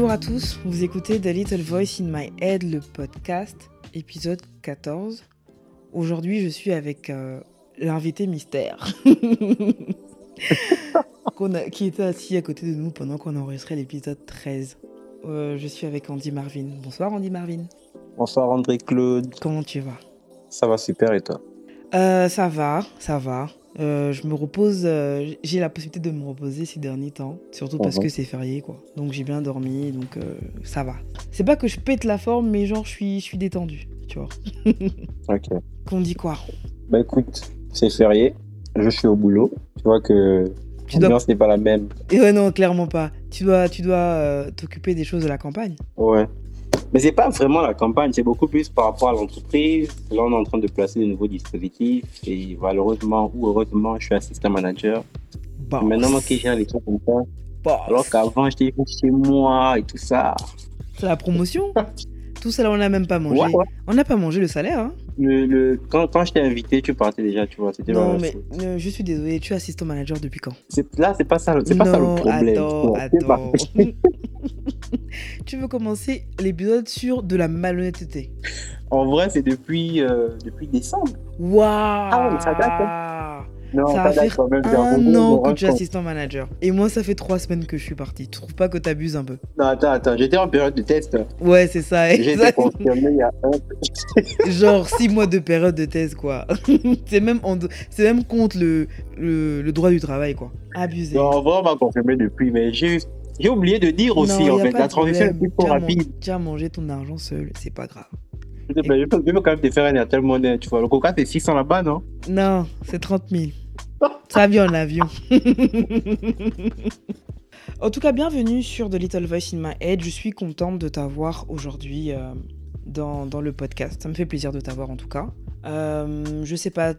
Bonjour à tous, vous écoutez The Little Voice in My Head, le podcast, épisode 14. Aujourd'hui, je suis avec euh, l'invité mystère a- qui était assis à côté de nous pendant qu'on enregistrait l'épisode 13. Euh, je suis avec Andy Marvin. Bonsoir Andy Marvin, Bonsoir André Claude, comment tu vas? Ça va super et toi? Euh, Ça va, ça va. Euh, je me repose, euh, j'ai la possibilité de me reposer ces derniers temps, surtout parce Mhm. que c'est férié quoi. Donc j'ai bien dormi, donc euh, ça va. C'est pas que je pète la forme, mais genre je suis, je suis détendu, tu vois. Ok. Qu'on dit quoi? Bah écoute, c'est férié, je suis au boulot, tu vois que Tu dois- l'ambiance n'est pas la même. Et ouais, non, clairement pas. Tu dois, tu dois t'occuper des choses de la campagne. Ouais. Mais c'est pas vraiment la campagne, c'est beaucoup plus par rapport à l'entreprise. Là, on est en train de placer de nouveaux dispositifs et malheureusement ou heureusement, je suis assistant manager. Bah, Maintenant, moi qui gère les trucs comme ça, bah, alors qu'avant, j'étais chez moi et tout ça. c'est la promotion. Tout ça là, on n'a même pas mangé. Ouais, ouais. On n'a pas mangé le salaire. Hein Le, le- quand, quand je t'ai invité, tu partais déjà, tu vois. C'était non, mais euh, je suis désolée. Tu es assistant manager depuis quand? Là, c'est pas ça, le- c'est pas ça le problème. attends, attends. tu veux commencer l'épisode sur de la malhonnêteté? En vrai, c'est depuis, euh, depuis décembre. Waouh Ah, mais ça date, Non, Ça va faire quand même. j'ai un an que tu es assistant manager. Et moi, ça fait trois semaines que je suis partie. Tu trouves pas que t'abuses un peu Non, attends, attends, j'étais en période de test. Ouais, c'est ça. J'ai été confirmé il y a un. Genre six mois de période de thèse, quoi. c'est même, en- même contre le, le, le droit du travail, quoi. Abusé. Non, on m'a confirmé depuis, mais j'ai j'ai oublié de dire aussi, Non, en fait. La transition est plus Tu rapide. Tu as mangé ton argent seul, c'est pas grave. Peux, je peux quand même te faire un Airtel Money, tu vois. Le coca, c'est 600 là-bas, non? Non, c'est 30 000. Ça vient en avion. en tout cas, bienvenue sur The Little Voice in My Head. Je suis contente de t'avoir aujourd'hui euh, dans, dans le podcast. Ça me fait plaisir de t'avoir en tout cas. Euh, je sais pas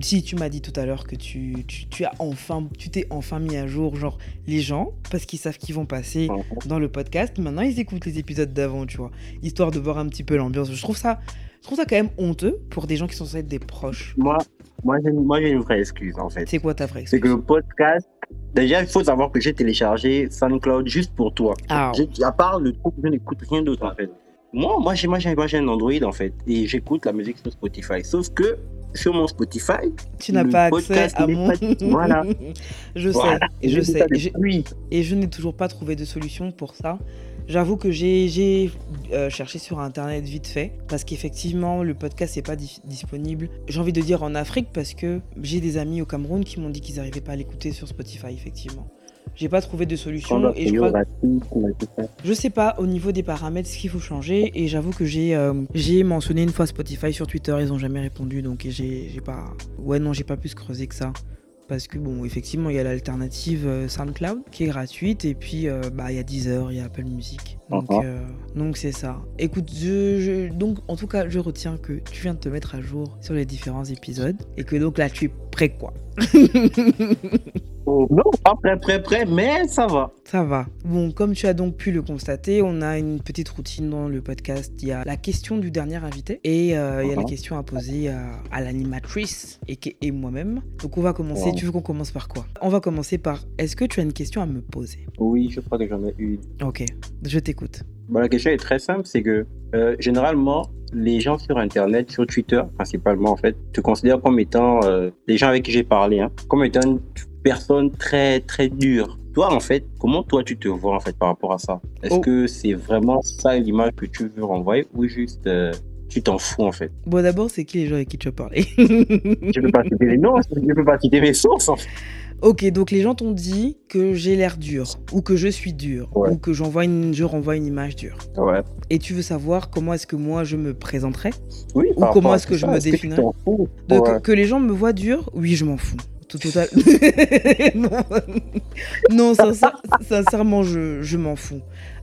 si tu m'as dit tout à l'heure que tu, tu, tu as enfin, tu t'es enfin mis à jour, genre les gens, parce qu'ils savent qu'ils vont passer dans le podcast. Maintenant, ils écoutent les épisodes d'avant, tu vois, histoire de voir un petit peu l'ambiance. Je trouve ça, je trouve ça quand même honteux pour des gens qui sont censés être des proches. Moi, moi j'ai moi, j'ai une vraie excuse, en fait. C'est quoi ta vraie C'est excuse que le podcast, déjà, il faut savoir que j'ai téléchargé SoundCloud juste pour toi. Ah, J'ai- À part le truc, je n'écoute rien d'autre, en fait. Moi, moi, j'ai moi, j'ai moi, j'ai un Android, en fait, et j'écoute la musique sur Spotify. Sauf que sur mon Spotify, tu n'as pas accès à mon. pas- Voilà. je sais, voilà. et je sais. ça et je- depuis. Et je n'ai toujours pas trouvé de solution pour ça. J'avoue que j'ai j'ai, euh, cherché sur internet vite fait parce qu'effectivement le podcast n'est pas di- disponible. J'ai envie de dire en Afrique parce que j'ai des amis au Cameroun qui m'ont dit qu'ils n'arrivaient pas à l'écouter sur Spotify effectivement. J'ai pas trouvé de On solution et je crois. Je sais pas au niveau des paramètres ce qu'il faut changer et j'avoue que j'ai euh, j'ai mentionné une fois Spotify sur Twitter, ils ont jamais répondu donc j'ai j'ai pas ouais non, j'ai pas plus creusé que ça parce que bon, effectivement, il y a l'alternative euh, SoundCloud qui est gratuite et puis euh, bah il y a Deezer, il y a Apple Music. Donc euh, donc c'est ça. Écoute, je, je- donc en tout cas, je retiens que tu viens de te mettre à jour sur les différents épisodes et que donc là tu es prêt quoi. Non, pas prêt, prêt, prêt, mais ça va. Ça va. Bon, comme tu as donc pu le constater, on a une petite routine dans le podcast. Il y a la question du dernier invité et euh, il y a la Mhm. question à poser à, à l'animatrice et, moi-même. Donc on va commencer. Wow. Tu veux qu'on commence par quoi? On va commencer par est-ce que tu as une question à me poser? Oui, je crois que j'en ai une. Ok, je t'écoute. Bon, la question est très simple, c'est que euh, généralement, les gens sur Internet, sur Twitter principalement, en fait, te considèrent comme étant, euh, les gens avec qui j'ai parlé, hein, comme étant personne très, très dure. Toi, en fait, comment toi tu te vois en fait par rapport à ça? Est-ce Oh. que c'est vraiment ça l'image que tu veux renvoyer ou juste euh, tu t'en fous en fait? Bon, d'abord, c'est qui les gens avec qui tu as parlé Je peux pas citer les noms, je peux pas citer mes sources. En fait. Ok, donc les gens t'ont dit que j'ai l'air dur, ou que je suis dur, Ouais. ou que j'envoie une, je renvoie une image dure. Ouais. Et tu veux savoir comment est-ce que moi je me présenterai Oui. Ou comment est-ce que je ça, me définirais? Ouais. que, que les gens me voient dur, oui, je m'en fous. Total. non, non sincère- sincèrement, je, je m'en fous.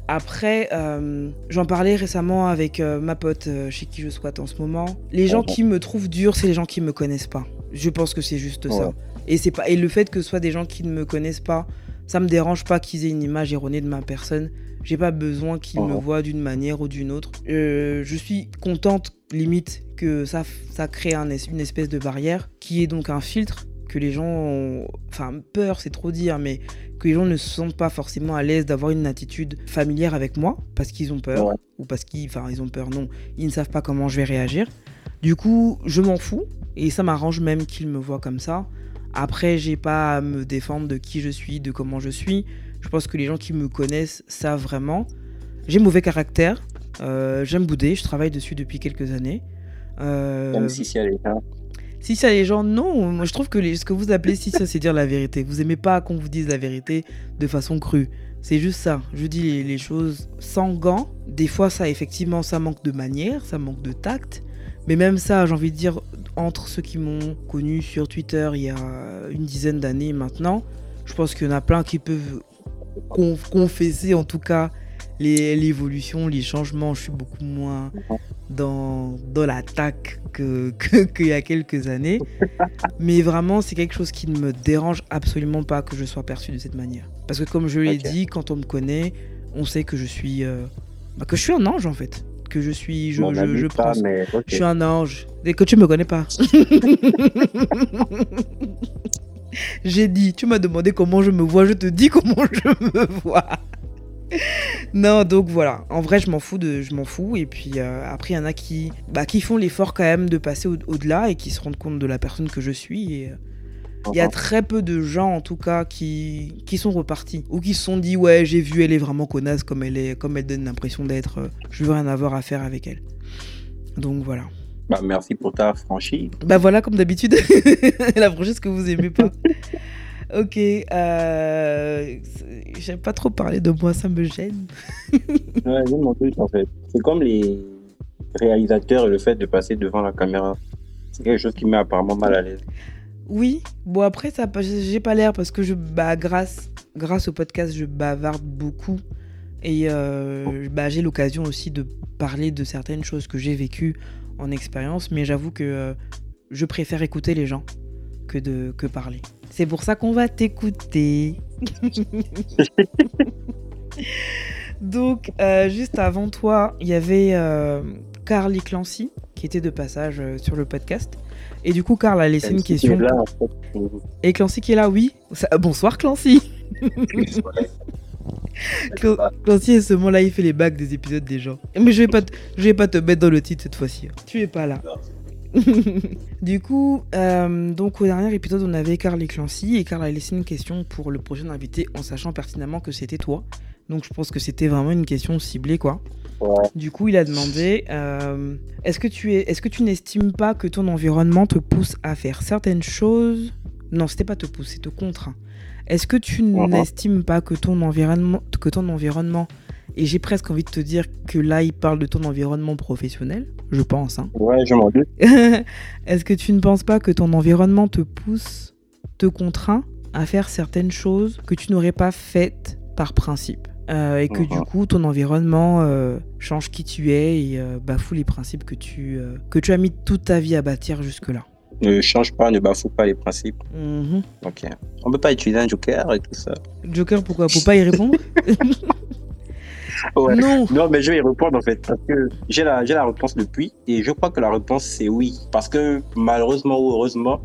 Après, euh, j'en parlais récemment avec euh, ma pote euh, chez qui je squatte en ce moment. Les gens qui me trouvent dur, c'est les gens qui me connaissent pas. Je pense que c'est juste ça. Et c'est pas et le fait que ce soit des gens qui ne me connaissent pas, ça me dérange pas qu'ils aient une image erronée de ma personne. J'ai pas besoin qu'ils me Mhm. voient d'une manière ou d'une autre. Euh, je suis contente limite que ça, ça crée un es- une espèce de barrière qui est donc un filtre que les gens ont... Enfin, peur, c'est trop dire, mais que les gens ne se sentent pas forcément à l'aise d'avoir une attitude familière avec moi parce qu'ils ont peur ou parce qu'ils... Enfin, ils ont peur, non. Ils ne savent pas comment je vais réagir. Du coup, je m'en fous et ça m'arrange même qu'ils me voient comme ça. Après, j'ai pas à me défendre de qui je suis, de comment je suis. Je pense que les gens qui me connaissent savent vraiment. J'ai mauvais caractère. Euh, j'aime bouder. Je travaille dessus depuis quelques années. Euh... Même si c'est les gens. Si c'est les gens, non. Moi, je trouve que ce que vous appelez si ça, c'est dire la vérité. Vous aimez pas qu'on vous dise la vérité de façon crue. C'est juste ça. Je dis les, les, choses sans gants. Des fois, ça, effectivement, ça manque de manière, ça manque de tact. Mais même ça, j'ai envie de dire, entre ceux qui m'ont connu sur Twitter il y a une dizaine d'années maintenant, je pense qu'il y en a plein qui peuvent confesser en tout cas l'évolution, les, changements. Je suis beaucoup moins dans, dans l'attaque qu'il que, y a quelques années. Mais vraiment, c'est quelque chose qui ne me dérange absolument pas que je sois perçu de cette manière. Parce que comme je l'ai dit, quand on me connaît, on sait que je suis, euh, bah, que je suis un ange en fait que je suis. Je, je, je, prends, je suis un ange. Et que tu me connais pas. J'ai dit, tu m'as demandé comment je me vois, je te dis comment je me vois. Non, donc voilà. En vrai, je m'en fous de, je m'en fous. Et puis euh, après, il y en a qui, bah, qui font l'effort quand même de passer au-delà et qui se rendent compte de la personne que je suis. Et, euh, il y a très peu de gens, en tout cas, qui, qui sont repartis. Ou qui se sont dit, ouais, j'ai vu, elle est vraiment connasse comme elle, est, comme elle donne l'impression d'être. Euh, je veux rien avoir à faire avec elle. Donc voilà. Bah, merci pour ta franchise. Bah voilà, comme d'habitude. la franchise que vous aimez pas. ok. Euh, J'aime pas trop parler de moi, ça me gêne. ouais, j'aime mon truc en fait. C'est comme les réalisateurs et le fait de passer devant la caméra. C'est quelque chose qui met apparemment mal à l'aise. Oui, bon après ça, j'ai pas l'air parce que je, bah, grâce, grâce au podcast, je bavarde beaucoup et euh, bah, j'ai l'occasion aussi de parler de certaines choses que j'ai vécues en expérience, mais j'avoue que euh, je préfère écouter les gens que de que parler. C'est pour ça qu'on va t'écouter. Donc, euh, juste avant toi, il y avait Carly Clancy qui était de passage sur le podcast. Et du coup, Karl a laissé une question. Et Clancy qui est là, oui. Bonsoir Clancy. Clancy est ce moment-là, il fait les bacs des épisodes des gens. Mais je vais pas, je vais pas te mettre dans le titre cette fois-ci. Hein. Tu es pas là. du coup, euh, donc au dernier épisode, on avait Carl et Clancy et Carl a laissé une question pour le prochain invité en sachant pertinemment que c'était toi. Donc je pense que c'était vraiment une question ciblée quoi. Du coup, il a demandé euh, est-ce que tu es, est-ce que tu n'estimes pas que ton environnement te pousse à faire certaines choses? Non, c'était pas te pousse, c'est te contraint. Est-ce que tu n'estimes pas que ton environnement, que ton environnement, et j'ai presque envie de te dire que là, il parle de ton environnement professionnel, je pense. Hein. Ouais, je m'en doute. est-ce que tu ne penses pas que ton environnement te pousse, te contraint à faire certaines choses que tu n'aurais pas faites par principe? Euh, et que du uh-huh. coup ton environnement euh, change qui tu es et euh, bafoue les principes que tu, que tu as mis toute ta vie à bâtir jusque-là? Ne change pas, ne bafoue pas les principes. Mm-hmm. Ok. On peut pas utiliser un joker et tout ça. Joker pourquoi? Pour pas y répondre? Non. non, mais je vais y répondre en fait parce que j'ai la, j'ai la réponse depuis et je crois que la réponse c'est oui. Parce que malheureusement ou heureusement,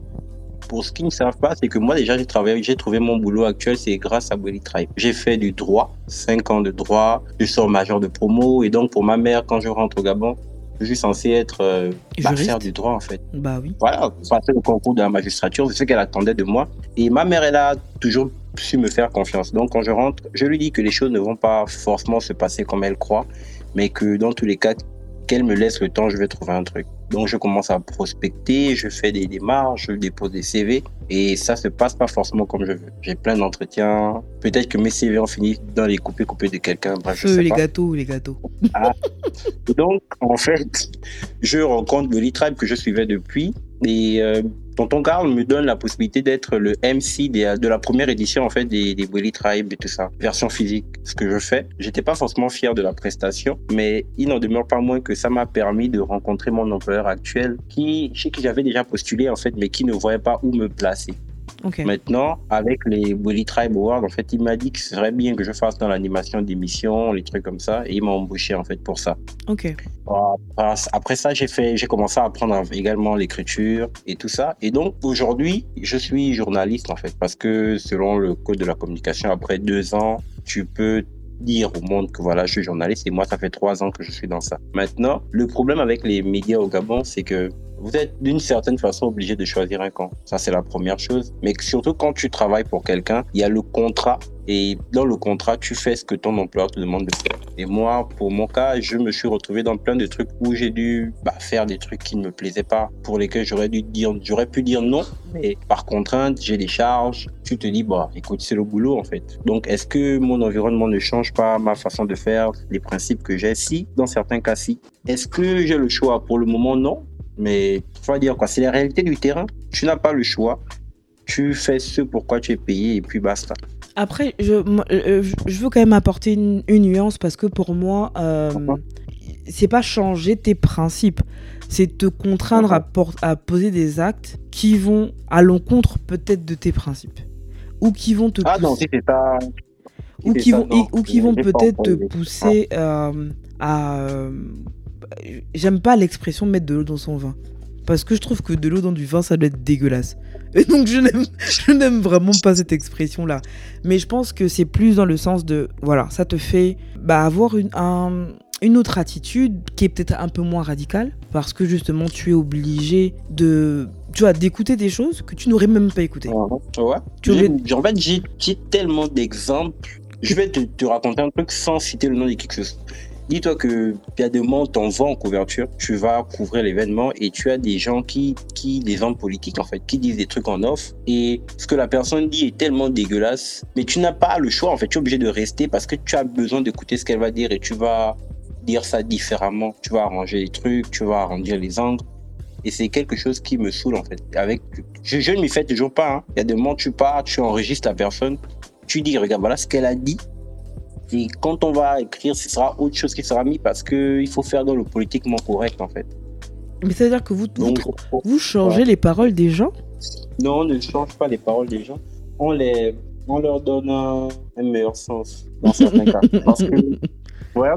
pour ceux qui ne savent pas, c'est que moi déjà j'ai travaillé, j'ai trouvé mon boulot actuel, c'est grâce à Willy Tribe. J'ai fait du droit, 5 ans de droit, je sors major de promo et donc pour ma mère quand je rentre au Gabon, je suis censé être euh, bah, faire du droit en fait. Bah oui. Voilà, passer le concours de la magistrature, c'est ce qu'elle attendait de moi. Et ma mère, elle a toujours su me faire confiance. Donc quand je rentre, je lui dis que les choses ne vont pas forcément se passer comme elle croit, mais que dans tous les cas, qu'elle me laisse le temps, je vais trouver un truc. Donc je commence à prospecter, je fais des démarches, je dépose des CV et ça se passe pas forcément comme je veux. J'ai plein d'entretiens. Peut-être que mes CV ont fini dans les coupés coupés de quelqu'un. Bref, je sais les pas. gâteaux, les gâteaux. Ah. Donc en fait, je rencontre le Tribe que je suivais depuis et euh, Tonton Carl me donne la possibilité d'être le MC de la première édition en fait des, des Tribe et tout ça, version physique. Ce que je fais, j'étais pas forcément fier de la prestation, mais il n'en demeure pas moins que ça m'a permis de rencontrer mon employeur actuel, qui chez qui j'avais déjà postulé en fait, mais qui ne voyait pas où me placer. Maintenant, avec les Bully Tribe Awards, en fait, il m'a dit que ce serait bien que je fasse dans l'animation d'émissions, les trucs comme ça, et il m'a embauché en fait pour ça. Ok. Après ça, j'ai fait, j'ai commencé à apprendre également l'écriture et tout ça. Et donc aujourd'hui, je suis journaliste en fait, parce que selon le code de la communication, après deux ans, tu peux dire au monde que voilà, je suis journaliste et moi, ça fait trois ans que je suis dans ça. Maintenant, le problème avec les médias au Gabon, c'est que vous êtes d'une certaine façon obligé de choisir un camp. Ça, c'est la première chose. Mais surtout quand tu travailles pour quelqu'un, il y a le contrat. Et dans le contrat, tu fais ce que ton employeur te demande de faire. Et moi, pour mon cas, je me suis retrouvé dans plein de trucs où j'ai dû bah, faire des trucs qui ne me plaisaient pas, pour lesquels j'aurais dû dire, j'aurais pu dire non. Mais par contrainte, j'ai des charges. Tu te dis, bah, écoute, c'est le boulot en fait. Donc, est-ce que mon environnement ne change pas ma façon de faire, les principes que j'ai? Si, dans certains cas, si. Est-ce que j'ai le choix? Pour le moment, non. Mais faut dire quoi, c'est la réalité du terrain. Tu n'as pas le choix. Tu fais ce pourquoi tu es payé et puis basta. Après, je, euh, je veux quand même apporter une, nuance parce que pour moi, euh, c'est pas changer tes principes, c'est te contraindre à, à, poser des actes qui vont à l'encontre peut-être de tes principes ou qui vont te ah non, pas ou qui vont ou qui vont peut-être te pousser euh, à j'aime pas l'expression mettre de l'eau dans son vin. Parce que je trouve que de l'eau dans du vin, ça doit être dégueulasse. Et donc, je n'aime vraiment pas cette expression-là. Mais je pense que c'est plus dans le sens de, voilà, ça te fait bah, avoir une, une autre attitude qui est peut-être un peu moins radicale. Parce que justement, tu es obligé de, tu vois, d'écouter des choses que tu n'aurais même pas écoutées. Ouais. Tu En fait, j'ai tellement d'exemples. Je vais te, te, raconter un truc sans citer le nom de qui que ce soit. Dis-toi que des moments, t'envoies en couverture, tu vas couvrir l'événement et tu as des gens qui, qui, des hommes politiques en fait, qui disent des trucs en off et ce que la personne dit est tellement dégueulasse, mais tu n'as pas le choix en fait, tu es obligé de rester parce que tu as besoin d'écouter ce qu'elle va dire et tu vas dire ça différemment, tu vas arranger les trucs, tu vas arrondir les angles. Et c'est quelque chose qui me saoule en fait. Avec, je, je ne m'y fais toujours pas. Hein. Il y a des moments, tu pars, tu enregistres la personne, tu dis, regarde, voilà ce qu'elle a dit et quand on va écrire, ce sera autre chose qui sera mis parce qu'il faut faire dans le politiquement correct, en fait. Mais c'est-à-dire que vous, vous, changez les paroles des gens? Non, on ne change pas les paroles des gens. On, les, on leur donne un, meilleur sens dans certains cas. Parce que, ouais,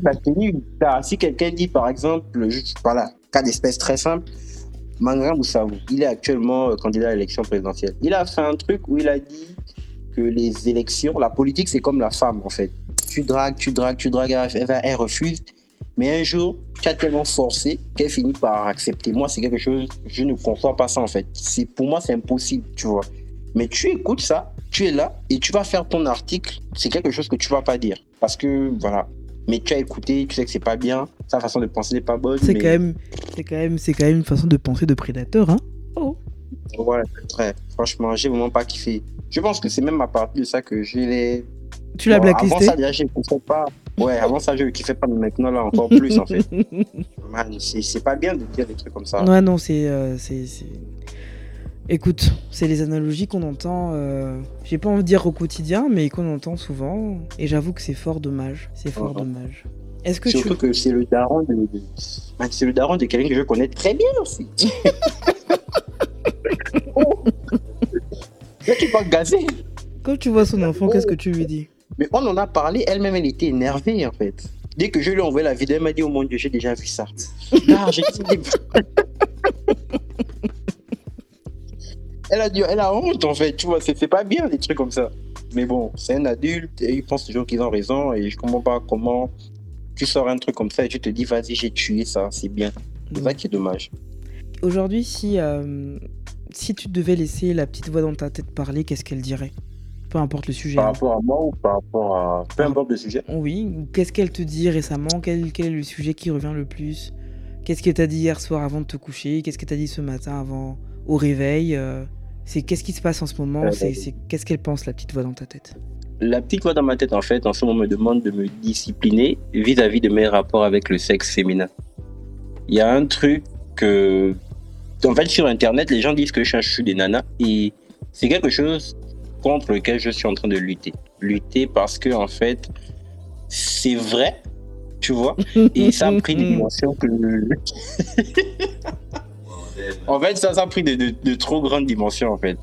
bah, si quelqu'un dit, par exemple, juste, voilà, cas d'espèce très simple, Mangram Moussavou, il est actuellement euh, candidat à l'élection présidentielle. Il a fait un truc où il a dit que les élections, la politique, c'est comme la femme, en fait tu dragues, tu dragues, tu dragues, elle, refuse. Mais un jour, tu as tellement forcé qu'elle finit par accepter. Moi, c'est quelque chose, je ne conçois pas ça en fait. C'est Pour moi, c'est impossible, tu vois. Mais tu écoutes ça, tu es là et tu vas faire ton article. C'est quelque chose que tu vas pas dire. Parce que, voilà. Mais tu as écouté, tu sais que c'est pas bien, sa façon de penser n'est pas bonne. C'est quand même, c'est quand même, c'est quand même une façon de penser de prédateur, hein. Oh. Ouais, très. Franchement, j'ai vraiment pas kiffé. Je pense que c'est même à partir de ça que j'ai les tu l'as blacklisté Avant ça, déjà, je ne pas. Ouais, avant ça, je ne kiffais pas, mais maintenant, là, encore plus, en fait. c'est pas bien de dire des trucs comme ça. Ouais, non, c'est. Euh, Écoute, c'est les analogies qu'on entend, euh, j'ai pas envie de dire au quotidien, mais qu'on entend souvent. Et j'avoue que c'est fort dommage. C'est fort uh-huh. dommage. Est-ce que Surtout que c'est le daron de, c'est le daron de quelqu'un que je connais très bien aussi. oh. Là, tu vas gazer. Quand tu vois son enfant, qu'est-ce que tu lui dis? Mais on en a parlé, elle-même, elle était énervée, en fait. Dès que je lui ai envoyé la vidéo, elle m'a dit, oh mon Dieu, j'ai déjà vu ça. Ah, elle a dit, elle a honte, en fait, tu vois, c'est pas bien, des trucs comme ça. Mais bon, c'est un adulte et il pense toujours qu'ils ont raison et je comprends pas comment tu sors un truc comme ça et tu te dis, vas-y, j'ai tué ça, c'est bien. C'est ça qui est dommage. Aujourd'hui, si, euh, si tu devais laisser la petite voix dans ta tête parler, qu'est-ce qu'elle dirait? Peu importe le sujet. Par hein. rapport à moi ou par rapport à. Peu importe le sujet? Oui. Qu'est-ce qu'elle te dit récemment? Quel, quel, est le sujet qui revient le plus? Qu'est-ce qu'elle t'a dit hier soir avant de te coucher? Qu'est-ce qu'elle t'a dit ce matin avant au réveil euh, C'est qu'est-ce qui se passe en ce moment? Euh, C'est qu'est-ce qu'elle pense la petite voix dans ta tête? La petite voix dans ma tête en fait en ce moment me demande de me discipliner vis-à-vis de mes rapports avec le sexe féminin. Il y a un truc que en fait sur internet les gens disent que je suis des nanas et c'est quelque chose contre lequel je suis en train de lutter. Lutter parce que, en fait, c'est vrai, tu vois, et ça a pris des dimensions en fait, ça, a pris de, trop grandes dimensions, en fait.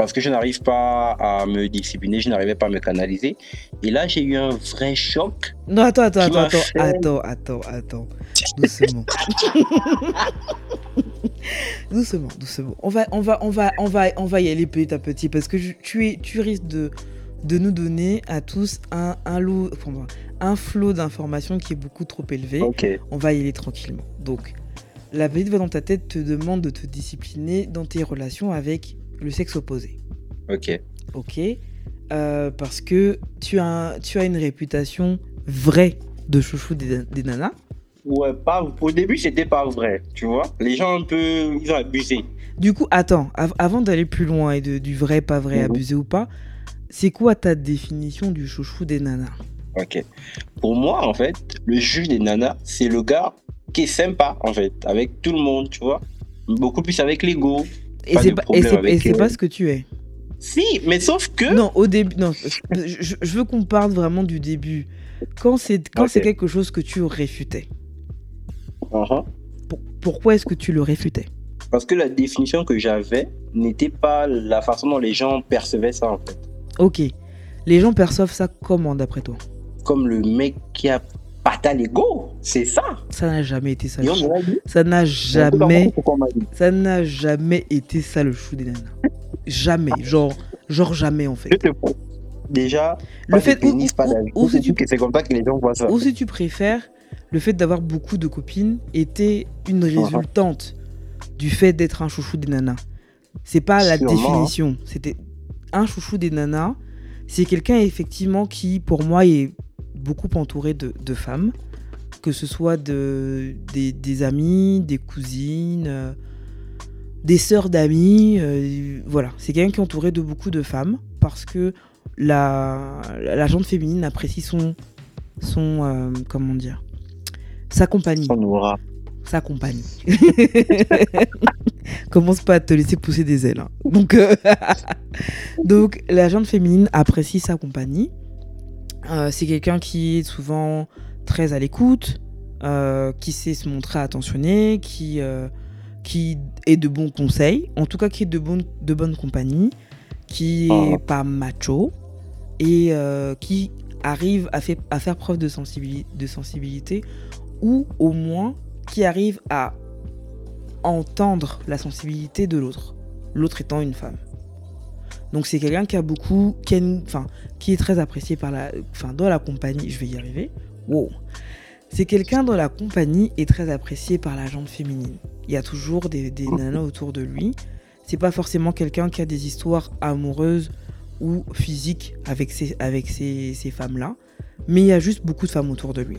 Parce que je n'arrive pas à me discipliner, je n'arrivais pas à me canaliser. Et là, j'ai eu un vrai choc. Non, attends, attends, attends, fait- attends, attends, attends, doucement. doucement, doucement. On va, on va, on va, on va, on va y aller petit à petit parce que je- tu es, tu risques de, de nous donner à tous un, un lot, enfin, un flot d'informations qui est beaucoup trop élevé. Ok. On va y aller tranquillement. Donc, la petite voix dans ta tête te demande de te discipliner dans tes relations avec le sexe opposé. Ok. Ok Euh, Parce que tu as, tu as une réputation vraie de chouchou des, des nanas. Ouais, pas, au début, c'était pas vrai, tu vois. Les gens, un peu, ils ont abusé. Du coup, attends, av- avant d'aller plus loin et de, du vrai, pas vrai, Mhm. abusé ou pas, c'est quoi ta définition du chouchou des nanas? Ok. Pour moi, en fait, le juge des nanas, c'est le gars qui est sympa, en fait, avec tout le monde, tu vois. Beaucoup plus avec l'ego. Et Pas c'est pas, euh, pas ce que tu es. Si, mais sauf que. Non, au début, non, je, veux qu'on parle vraiment du début. Quand c'est quand Ok. c'est quelque chose que tu réfutais, pour- pourquoi est-ce que tu le réfutais? Parce que la définition que j'avais n'était pas la façon dont les gens percevaient ça, en fait. Ok. Les gens perçoivent ça comment d'après toi? Comme le mec qui a pas l'ego, c'est ça. Ça n'a jamais été ça. Le dit. Ça n'a Jamais. ça n'a jamais été ça le chou des nanas. Jamais. Genre, genre jamais en Je fait. Déjà, Le pas fait de pénis, ou- pas ou- d'avis. ou si C'est tu- c'est comme ça que les gens voient ça. Ou si tu préfères, le fait d'avoir beaucoup de copines était une résultante du fait d'être un chouchou des nanas? C'est pas la Sûrement, hein. définition. C'était un chouchou des nanas. C'est quelqu'un effectivement qui, pour moi, est beaucoup entouré de, de femmes, que ce soit de, des, des amis, des cousines, euh, des sœurs d'amis. euh, voilà, c'est quelqu'un qui est entouré de beaucoup de femmes parce que la, la gente féminine apprécie son, son euh, comment dire, sa compagnie, aura. sa compagnie. Commence pas à te laisser pousser des ailes. hein. Donc, donc la gente féminine apprécie sa compagnie. Euh, c'est quelqu'un qui est souvent très à l'écoute, euh, qui sait se montrer attentionné, qui, euh, qui est de bons conseils, en tout cas qui est de bonne, de bonne compagnie, qui est Ah. pas macho et qui arrive à, fait- à faire preuve de, de sensibilité ou au moins qui arrive à entendre la sensibilité de l'autre, l'autre étant une femme. Donc c'est quelqu'un qui a beaucoup, qui, a une- enfin, qui est très apprécié par la, enfin, dans la compagnie, je vais y arriver. Wow. C'est quelqu'un dans la compagnie est très apprécié par la gente féminine. Il y a toujours des, des nanas autour de lui. C'est pas forcément quelqu'un qui a des histoires amoureuses ou physiques avec ces, avec ces, ces femmes-là. Mais il y a juste beaucoup de femmes autour de lui.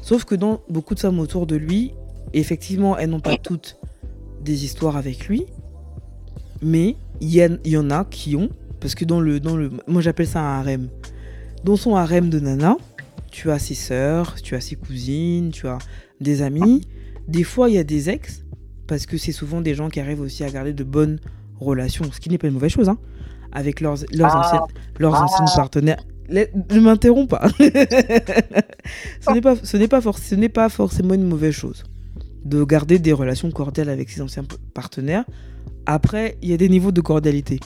Sauf que dans beaucoup de femmes autour de lui, effectivement, elles n'ont pas toutes des histoires avec lui. Mais il y, en a qui ont. Parce que dans le. Dans le moi, j'appelle ça un harem. Dans son harem de nana, tu as ses sœurs, tu as ses cousines, tu as des amis. Des fois, il y a des ex. Parce que c'est souvent des gens qui arrivent aussi à garder de bonnes relations. Ce qui n'est pas une mauvaise chose, hein. Avec leurs, leurs, Ah. anciennes, leurs Ah. anciennes partenaires. Les- ne m'interromps pas. ce n'est pas, ce n'est pas, ce forcément une mauvaise chose de garder des relations cordiales avec ses anciens partenaires. Après, il y a des niveaux de cordialité.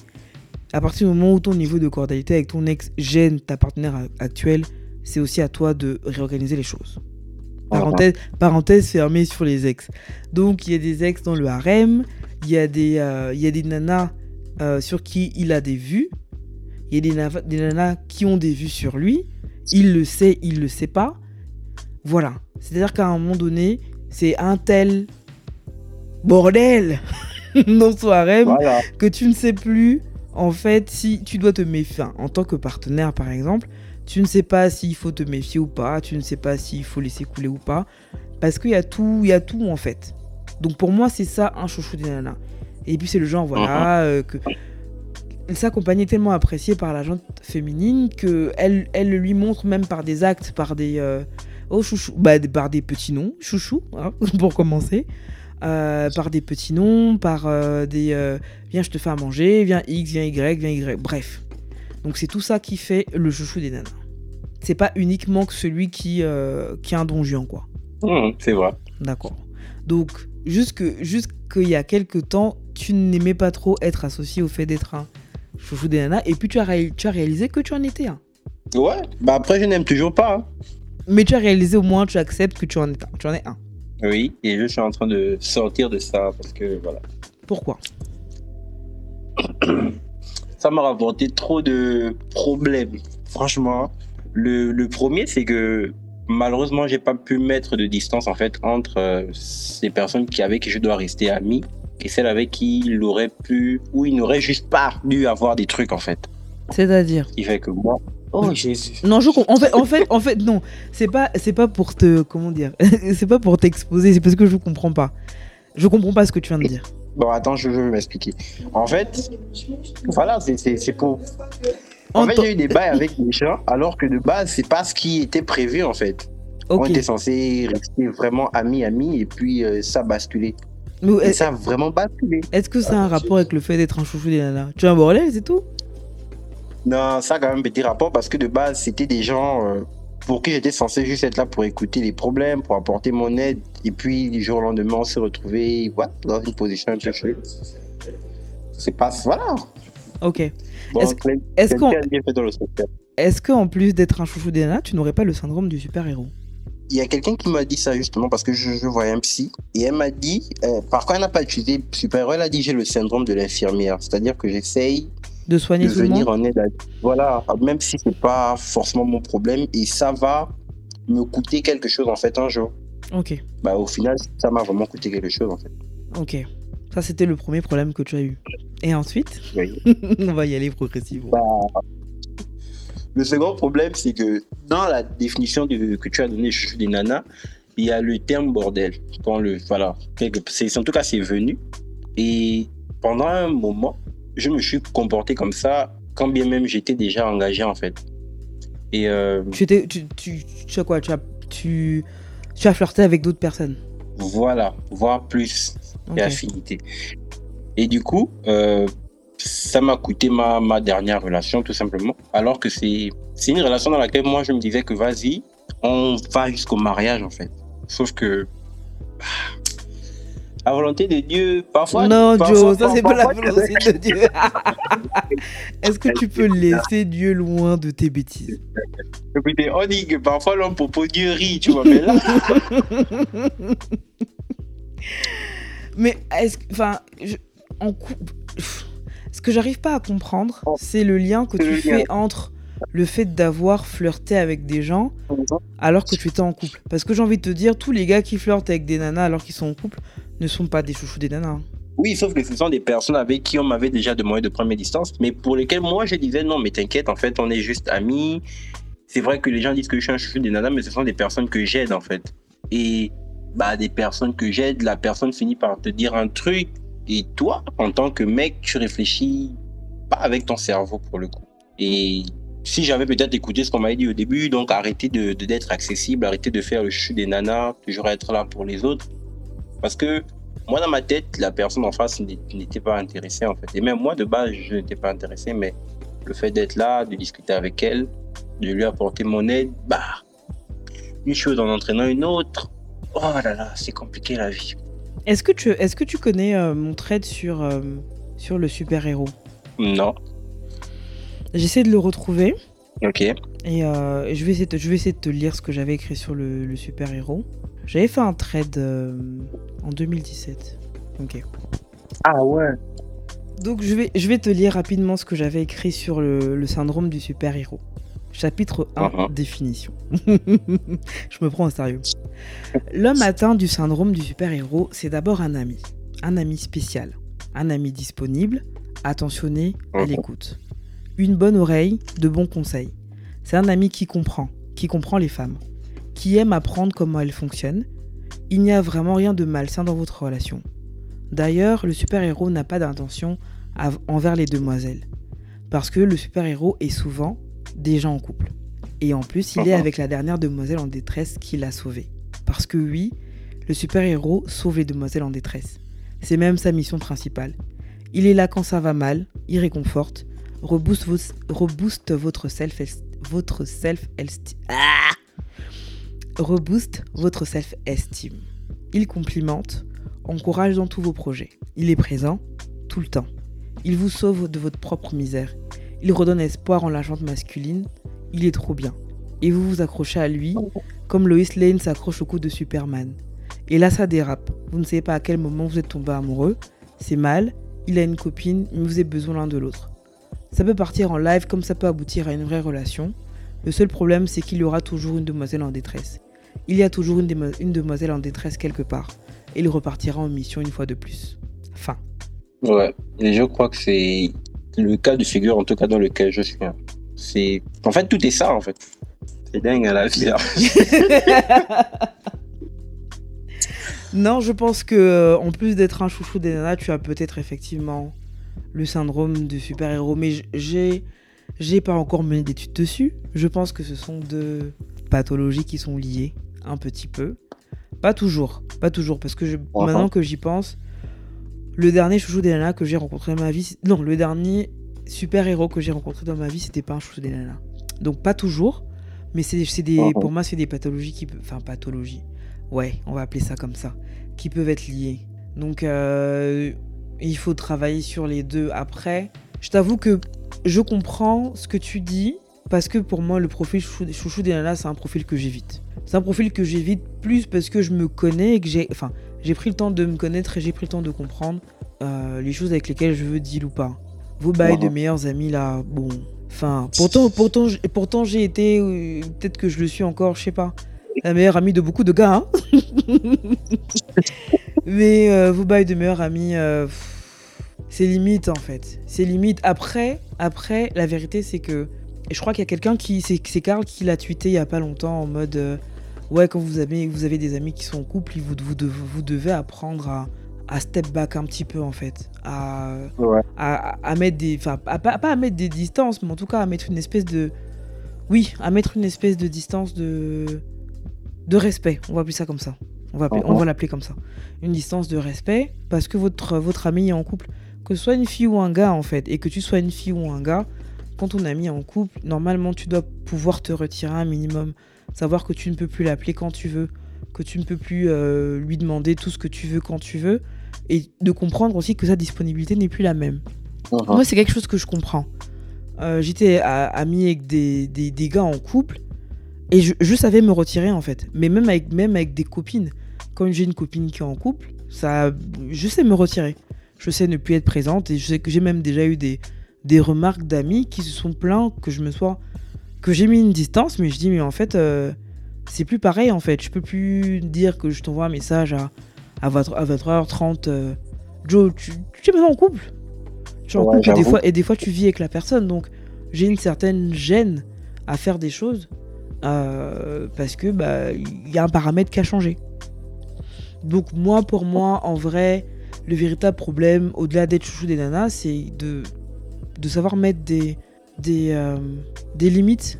À partir du moment où ton niveau de cordialité avec ton ex gêne ta partenaire actuelle, c'est aussi à toi de réorganiser les choses. Parenthèse, parenthèse fermée sur les ex. Donc, il y a des ex dans le harem, il y a des, euh, il y a des nanas euh, sur qui il a des vues, il y a des, des nanas qui ont des vues sur lui, il le sait, il le sait pas. Voilà. C'est-à-dire qu'à un moment donné, c'est un tel bordel dans son harem Voilà. que tu ne sais plus, en fait, si tu dois te méfier, enfin, en tant que partenaire par exemple, tu ne sais pas s'il faut te méfier ou pas, tu ne sais pas s'il faut laisser couler ou pas, parce qu'il y a tout, il y a tout en fait. Donc pour moi, c'est ça un chouchou des nanas. Et puis c'est le genre, voilà, euh, que sa compagnie est tellement appréciée par la gente féminine que elle, elle le lui montre même par des actes, par des, euh, oh chouchou, bah, par des petits noms, chouchou, hein, pour commencer. Euh, par des petits noms, par euh, des euh, viens je te fais à manger, viens X, viens Y, viens Y, bref. Donc c'est tout ça qui fait le chouchou des nanas. C'est pas uniquement que celui qui, qui a un donjon quoi. Hum, c'est vrai. D'accord. Donc juste que juste qu'il y a quelques temps, tu n'aimais pas trop être associé au fait d'être un chouchou des nanas, et puis tu as, tu as réalisé que tu en étais un. Ouais, bah après, je n'aime toujours pas. Hein. Mais tu as réalisé au moins, tu acceptes que tu en es un. Tu en es un. Oui, et je suis en train de sortir de ça parce que voilà. Pourquoi? Ça m'a rapporté trop de problèmes. Franchement, le, le premier, c'est que malheureusement, j'ai pas pu mettre de distance en fait entre euh, ces personnes qui avec qui je dois rester ami et celles avec qui il aurait pu ou il n'aurait juste pas dû avoir des trucs en fait. C'est-à-dire? Il fait que moi. Oh Jésus. Non, je en fait, en fait, en fait, non, c'est pas, c'est pas pour te, comment dire, c'est pas pour t'exposer, c'est parce que je comprends pas. Je comprends pas ce que tu viens de dire. Bon, attends, je vais m'expliquer. En fait, voilà, c'est pour. En fait, j'ai eu des bails avec gens, alors que de base, c'est pas ce qui était prévu, en fait. On était censé rester vraiment amis, amis, et puis euh, ça a basculé. et ça a vraiment basculé. Est-ce que ça a un rapport avec le fait d'être un chouchou des nanas Tu es un bordel, c'est tout? Non, ça a quand même petit rapport parce que de base, c'était des gens euh, pour qui j'étais censé juste être là pour écouter les problèmes, pour apporter mon aide, et puis du jour au lendemain, on s'est retrouvé dans une position un peu chouette. C'est pas. Voilà. Ok. est-ce qu'en est qu'en plus d'être un chouchou des nanas, tu n'aurais pas le syndrome du super-héros? Il y a quelqu'un qui m'a dit ça justement parce que je, voyais un psy et elle m'a dit, euh, par contre elle n'a pas utilisé super-héros, elle a dit j'ai le syndrome de l'infirmière, c'est-à-dire que j'essaye de soigner de venir en aide. À... Voilà, même si c'est pas forcément mon problème et ça va me coûter quelque chose en fait un jour. Ok. Bah au final ça m'a vraiment coûté quelque chose en fait. Ok. Ça c'était le premier problème que tu as eu. Et ensuite, on va y aller progressivement. Bah, le second problème, c'est que dans la définition que tu as donnée des nanas, il y a le terme bordel. Quand le, voilà, c'est, en tout cas, c'est venu. Et pendant un moment, je me suis comporté comme ça, quand bien même j'étais déjà engagé, en fait. Et euh, tu, tu, tu, tu, as quoi tu as, tu, tu as flirté avec d'autres personnes Voilà, voire plus okay. affinité. Et du coup, euh, ça m'a coûté ma, ma, dernière relation, tout simplement. Alors que c'est une relation dans laquelle moi, je me disais que vas-y, on va jusqu'au mariage, en fait. Sauf que. La volonté de Dieu, parfois. Non, Joe, ça, c'est pas la volonté de Dieu. Est-ce que tu peux laisser Dieu loin de tes bêtises? Écoutez, on dit que parfois l'homme propose Dieu rit, tu vois, mais là. mais est-ce que. Enfin, en couple ce que j'arrive pas à comprendre, oh. c'est le lien que tu fais entre le fait d'avoir flirté avec des gens alors que tu étais en couple. Parce que j'ai envie de te dire, tous les gars qui flirtent avec des nanas alors qu'ils sont en couple ne sont pas des chouchous des nanas. Oui, sauf que ce sont des personnes avec qui on m'avait déjà demandé de prendre mes distances, mais pour lesquelles moi je disais non, mais t'inquiète, en fait, on est juste amis. C'est vrai que les gens disent que je suis un chouchou des nanas, mais ce sont des personnes que j'aide en fait. Et bah, des personnes que j'aide, la personne finit par te dire un truc, et toi, en tant que mec, tu réfléchis pas avec ton cerveau pour le coup. Et si j'avais peut-être écouté ce qu'on m'avait dit au début, donc arrêter de d'être accessible, arrêter de faire le chou des nanas, toujours être là pour les autres. Parce que moi, dans ma tête, la personne en face n'était pas intéressée en fait. Et même moi, de base, je n'étais pas intéressé, mais le fait d'être là, de discuter avec elle, de lui apporter mon aide, bah, une chose en entraînant une autre, oh là là, c'est compliqué la vie. Est-ce que tu, est-ce que tu connais euh, mon trade sur, euh, sur le super-héros? Non. J'essaie de le retrouver. Ok. Et, euh, je, vais essayer de, je vais essayer de te lire ce que j'avais écrit sur le, super-héros. J'avais fait un trade en 2017. Ok. Ah ouais. Donc je vais, je vais te lire rapidement ce que j'avais écrit sur le, le syndrome du super-héros. Chapitre 1, uh-huh. définition. Je me prends au sérieux. L'homme atteint du syndrome du super-héros, c'est d'abord un ami. Un ami spécial. Un ami disponible, attentionné, à l'écoute. Une bonne oreille, de bons conseils. C'est un ami qui comprend, qui comprend les femmes, qui aime apprendre comment elles fonctionnent. Il n'y a vraiment rien de malsain dans votre relation. D'ailleurs, le super-héros n'a pas d'intention envers les demoiselles. Parce que le super-héros est souvent déjà en couple. Et en plus, il est avec la dernière demoiselle en détresse qui l'a sauvé. Parce que oui, le super-héros sauve les demoiselles en détresse. C'est même sa mission principale. Il est là quand ça va mal, il réconforte, rebooste, votre self votre self ah rebooste votre self estime. Il complimente, encourage dans tous vos projets. Il est présent tout le temps. Il vous sauve de votre propre misère. Il redonne espoir en la jante masculine. Il est trop bien. Et vous vous accrochez à lui, comme Lois Lane s'accroche au cou de Superman. Et là, ça dérape. Vous ne savez pas à quel moment vous êtes tombé amoureux. C'est mal. Il a une copine, mais vous avez besoin l'un de l'autre. Ça peut partir en live comme ça peut aboutir à une vraie relation. Le seul problème, c'est qu'il y aura toujours une demoiselle en détresse. Il y a toujours une, demoiselle en détresse quelque part. Et il repartira en mission une fois de plus. Fin. Ouais, et je crois que c'est le cas de figure, en tout cas dans lequel je suis. Hein. C'est, en fait, tout est ça, en fait. C'est dingue à la vie. non, je pense que euh, en plus d'être un chouchou des nanas, tu as peut-être effectivement le syndrome de super-héros. Mais j'ai, j'ai pas encore mené d'études dessus. Je pense que ce sont deux pathologies qui sont liées un petit peu. Pas toujours, pas toujours, parce que maintenant que j'y pense, le dernier chouchou des nanas que j'ai rencontré dans ma vie, non, le dernier super-héros que j'ai rencontré dans ma vie, c'était pas un chouchou des nanas. Donc pas toujours, mais c'est des, pour moi, c'est des pathologies qui. Enfin, pathologies. Ouais, on va appeler ça comme ça. Qui peuvent être liées. Donc, euh, il faut travailler sur les deux. Après, je t'avoue que je comprends ce que tu dis. Parce que pour moi, le profil chouchou, des nanas, c'est un profil que j'évite. C'est un profil que j'évite plus parce que je me connais et que j'ai. Enfin, j'ai pris le temps de me connaître et j'ai pris le temps de comprendre euh, les choses avec lesquelles je veux deal ou pas. Vos bails de meilleurs amis là, bon, Enfin, pourtant, pourtant, pourtant j'ai été, euh, peut-être que je le suis encore, je sais pas, la meilleure amie de beaucoup de gars. Hein. Mais euh, vous baillez de meilleurs amis, c'est limite en fait. C'est limite. Après, après, la vérité c'est que, et je crois qu'il y a quelqu'un qui, c'est Karl qui l'a tweeté il y a pas longtemps en mode, ouais, quand vous avez, vous avez des amis qui sont en couple, vous, vous, vous devez apprendre à à step back un petit peu en fait, à, à, mettre des, enfin pas, à mettre des distances, mais en tout cas à mettre une espèce de, oui, à mettre une espèce de distance de, de respect. On va appeler ça comme ça. On va, on va l'appeler comme ça. Une distance de respect parce que votre, votre ami est en couple, que ce soit une fille ou un gars en fait, et que tu sois une fille ou un gars, quand ton ami est en couple, normalement tu dois pouvoir te retirer un minimum, savoir que tu ne peux plus l'appeler quand tu veux, que tu ne peux plus euh, lui demander tout ce que tu veux quand tu veux, et de comprendre aussi que sa disponibilité n'est plus la même. Uh-huh. Moi, c'est quelque chose que je comprends. Euh, j'étais ami avec des, des, gars en couple, et je, savais me retirer en fait. Mais même avec, même avec des copines, quand j'ai une copine qui est en couple, ça, je sais me retirer. Je sais ne plus être présente, et je sais que j'ai même déjà eu des, des remarques d'amis qui se sont plaints que je me sois que j'ai mis une distance mais je dis mais en fait euh, c'est plus pareil en fait. Je peux plus dire que je t'envoie un message à, à, 23h30. Euh, Joe, tu, tu es maintenant en couple? Tu es en couple et des, fois, et des fois tu vis avec la personne. Donc j'ai une certaine gêne à faire des choses euh, parce que bah il y a un paramètre qui a changé. Donc moi pour moi en vrai le véritable problème au-delà d'être chouchou des nanas c'est de, de savoir mettre des des, euh, des limites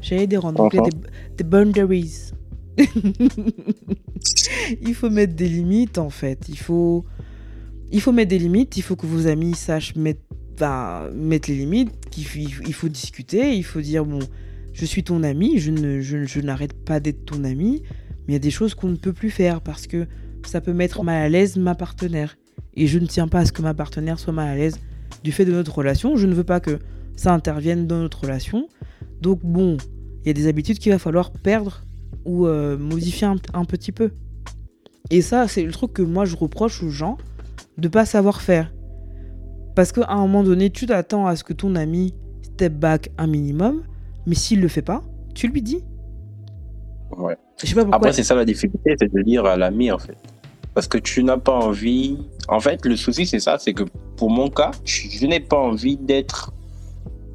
J'allais dire en anglais des, boundaries. il faut mettre des limites en fait. Il faut, il faut mettre des limites. Il faut que vos amis sachent mettre, mettre les limites. Il faut, il faut discuter. Il faut dire bon, je suis ton ami. Je ne, je, je n'arrête pas d'être ton ami. Mais il y a des choses qu'on ne peut plus faire parce que ça peut mettre mal à l'aise ma partenaire. Et je ne tiens pas à ce que ma partenaire soit mal à l'aise du fait de notre relation. Je ne veux pas que ça intervienne dans notre relation. Donc bon, il y a des habitudes qu'il va falloir perdre ou euh, modifier un, petit peu. Et ça, c'est le truc que moi je reproche aux gens de pas savoir faire. Parce qu'à un moment donné, tu t'attends à ce que ton ami step back un minimum, mais s'il le fait pas, tu lui dis. Ouais. Après, c'est ça la difficulté, c'est de dire à l'ami en fait. Parce que tu n'as pas envie. En fait, le souci, c'est ça, c'est que pour mon cas, je n'ai pas envie d'être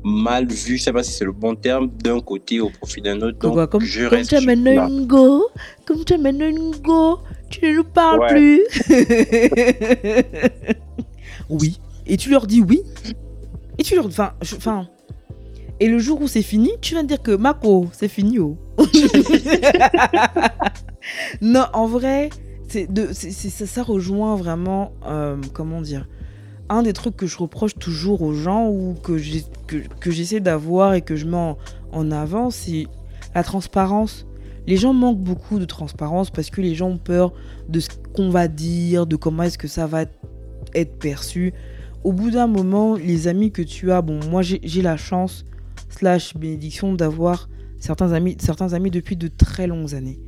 mal vu, je sais pas si c'est le bon terme, d'un côté au profit d'un autre. Donc, comme, je comme tu amènes un go, comme tu amènes un go, tu ne nous parles plus. oui. Et tu leur dis oui. Et tu leur. Enfin. Enfin. Et le jour où c'est fini, tu vas dire que Mako, c'est fini. Oh. non, en vrai, c'est ça, rejoint vraiment. Euh, comment dire un des trucs que je reproche toujours aux gens ou que j'essaie d'avoir et que je mets en, avant, c'est la transparence. Les gens manquent beaucoup de transparence parce que les gens ont peur de ce qu'on va dire, de comment est-ce que ça va être perçu. au bout d'un moment, les amis que tu as, bon, moi j'ai la chance, slash bénédiction, d'avoir certains amis, certains amis depuis de très longues années.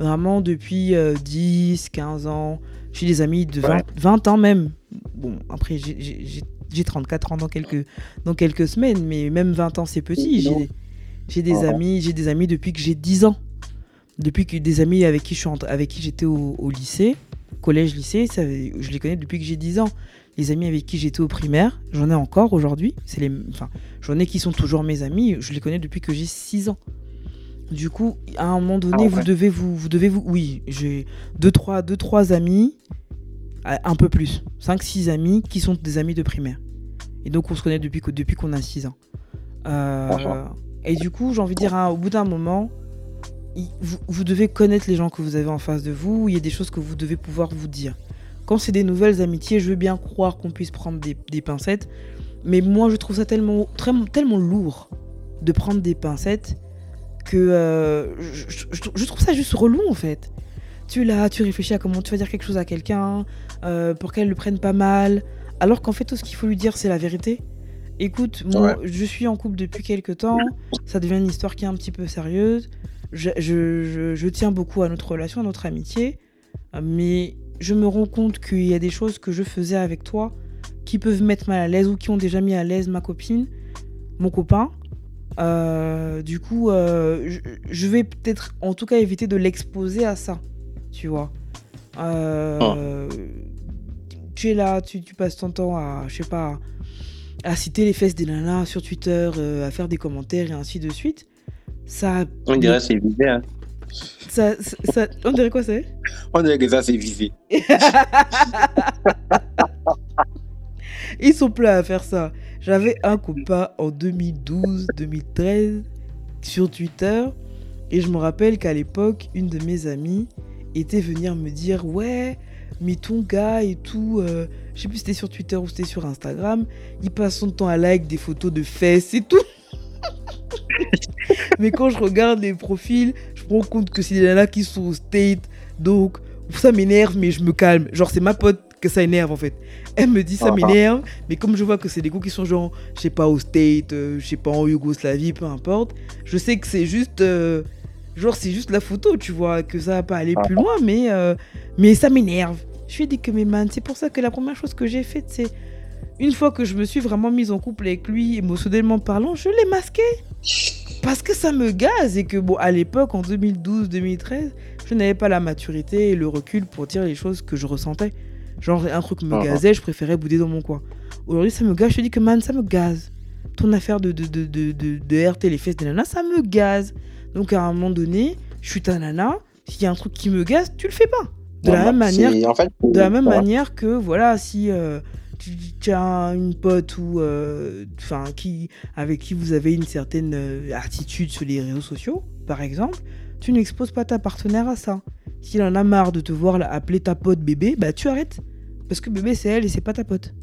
Vraiment depuis 10, euh, 15 ans. J'ai des amis de 20, ans même. Bon, après, j'ai 34 ans dans quelques, dans quelques semaines, mais même 20 ans, c'est petit. J'ai des, amis, j'ai des amis depuis que j'ai 10 ans. Depuis que des amis avec qui j'étais au, au, lycée, collège, lycée, ça, je les connais depuis que j'ai 10 ans les amis avec qui j'étais au primaire, j'en ai encore aujourd'hui. C'est les, enfin, j'en ai qui sont toujours mes amis. Je les connais depuis que j'ai 6 ans. Du coup, à un moment donné, ah, vous devez vous, vous devez vous, oui, j'ai deux trois, deux trois amis, euh, un peu plus, 5 6 amis qui sont des amis de primaire. Et donc on se connaît depuis depuis qu'on a 6 ans. Euh, et du coup, j'ai envie de dire, hein, au bout d'un moment, vous, vous, devez connaître les gens que vous avez en face de vous. Il y a des choses que vous devez pouvoir vous dire. Quand c'est des nouvelles amitiés, je veux bien croire qu'on puisse prendre des, pincettes. Mais moi, je trouve ça tellement, tellement lourd de prendre des pincettes que euh, je, trouve ça juste relou en fait. Tu là, tu réfléchis à comment tu vas dire quelque chose à quelqu'un euh, pour qu'elle le prenne pas mal, alors qu'en fait tout ce qu'il faut lui dire c'est la vérité. Écoute, moi je suis en couple depuis quelques temps, ça devient une histoire qui est un petit peu sérieuse. Je, je tiens beaucoup à notre relation, à notre amitié, mais je me rends compte qu'il y a des choses que je faisais avec toi qui peuvent mettre mal à l'aise ou qui ont déjà mis à l'aise ma copine, mon copain. Euh, du coup, euh, je, vais peut-être en tout cas éviter de l'exposer à ça, tu vois. Euh, tu es là, tu, passes ton temps à, je sais pas, à citer les fesses des nanas sur Twitter, à faire des commentaires et ainsi de suite. Ça. On dirait c'est visé, hein. Ça, ça, on dirait quoi c'est? On dirait que ça c'est visé. Ils sont pleins à faire ça. J'avais un copain en 2012-2013 sur Twitter et je me rappelle qu'à l'époque, une de mes amies était venir me dire ouais, mais ton gars et tout, euh, je sais plus si c'était sur Twitter ou c'était sur Instagram, il passe son temps à like des photos de fesses et tout. mais quand je regarde les profils, je me rends compte que c'est des nanas qui sont au state. Donc, ça m'énerve, mais je me calme. Genre, c'est ma pote que ça énerve en fait. Elle me dit ça m'énerve, mais comme je vois que c'est des goûts qui sont genre, je sais pas, au state, euh, je sais pas, en Yougoslavie, peu importe, je sais que c'est juste. Euh, genre, c'est juste la photo, tu vois, que ça va pas aller plus loin, mais, euh, mais ça m'énerve. Je lui ai dit que, mais man, c'est pour ça que la première chose que j'ai faite, c'est une fois que je me suis vraiment mise en couple avec lui, émotionnellement parlant, je l'ai masqué. Parce que ça me gaze et que, bon, à l'époque, en 2012-2013, je n'avais pas la maturité et le recul pour dire les choses que je ressentais. Genre, un truc me uh-huh. gazait, je préférais bouder dans mon coin. Aujourd'hui, ça me gaze, je te dis que, man, ça me gaze. Ton affaire de, de, de, de, de, RT, les fesses des nanas, ça me gaze. Donc, à un moment donné, je suis ta nana, s'il y a un truc qui me gaze, tu le fais pas. De la même manière, de la même manière que, voilà, si. Euh, tu as une pote ou euh, qui avec qui vous avez une certaine euh, attitude sur les réseaux sociaux, par exemple, tu n'exposes pas ta partenaire à ça. S'il en a marre de te voir appeler ta pote bébé, bah tu arrêtes. Parce que bébé c'est elle et c'est pas ta pote.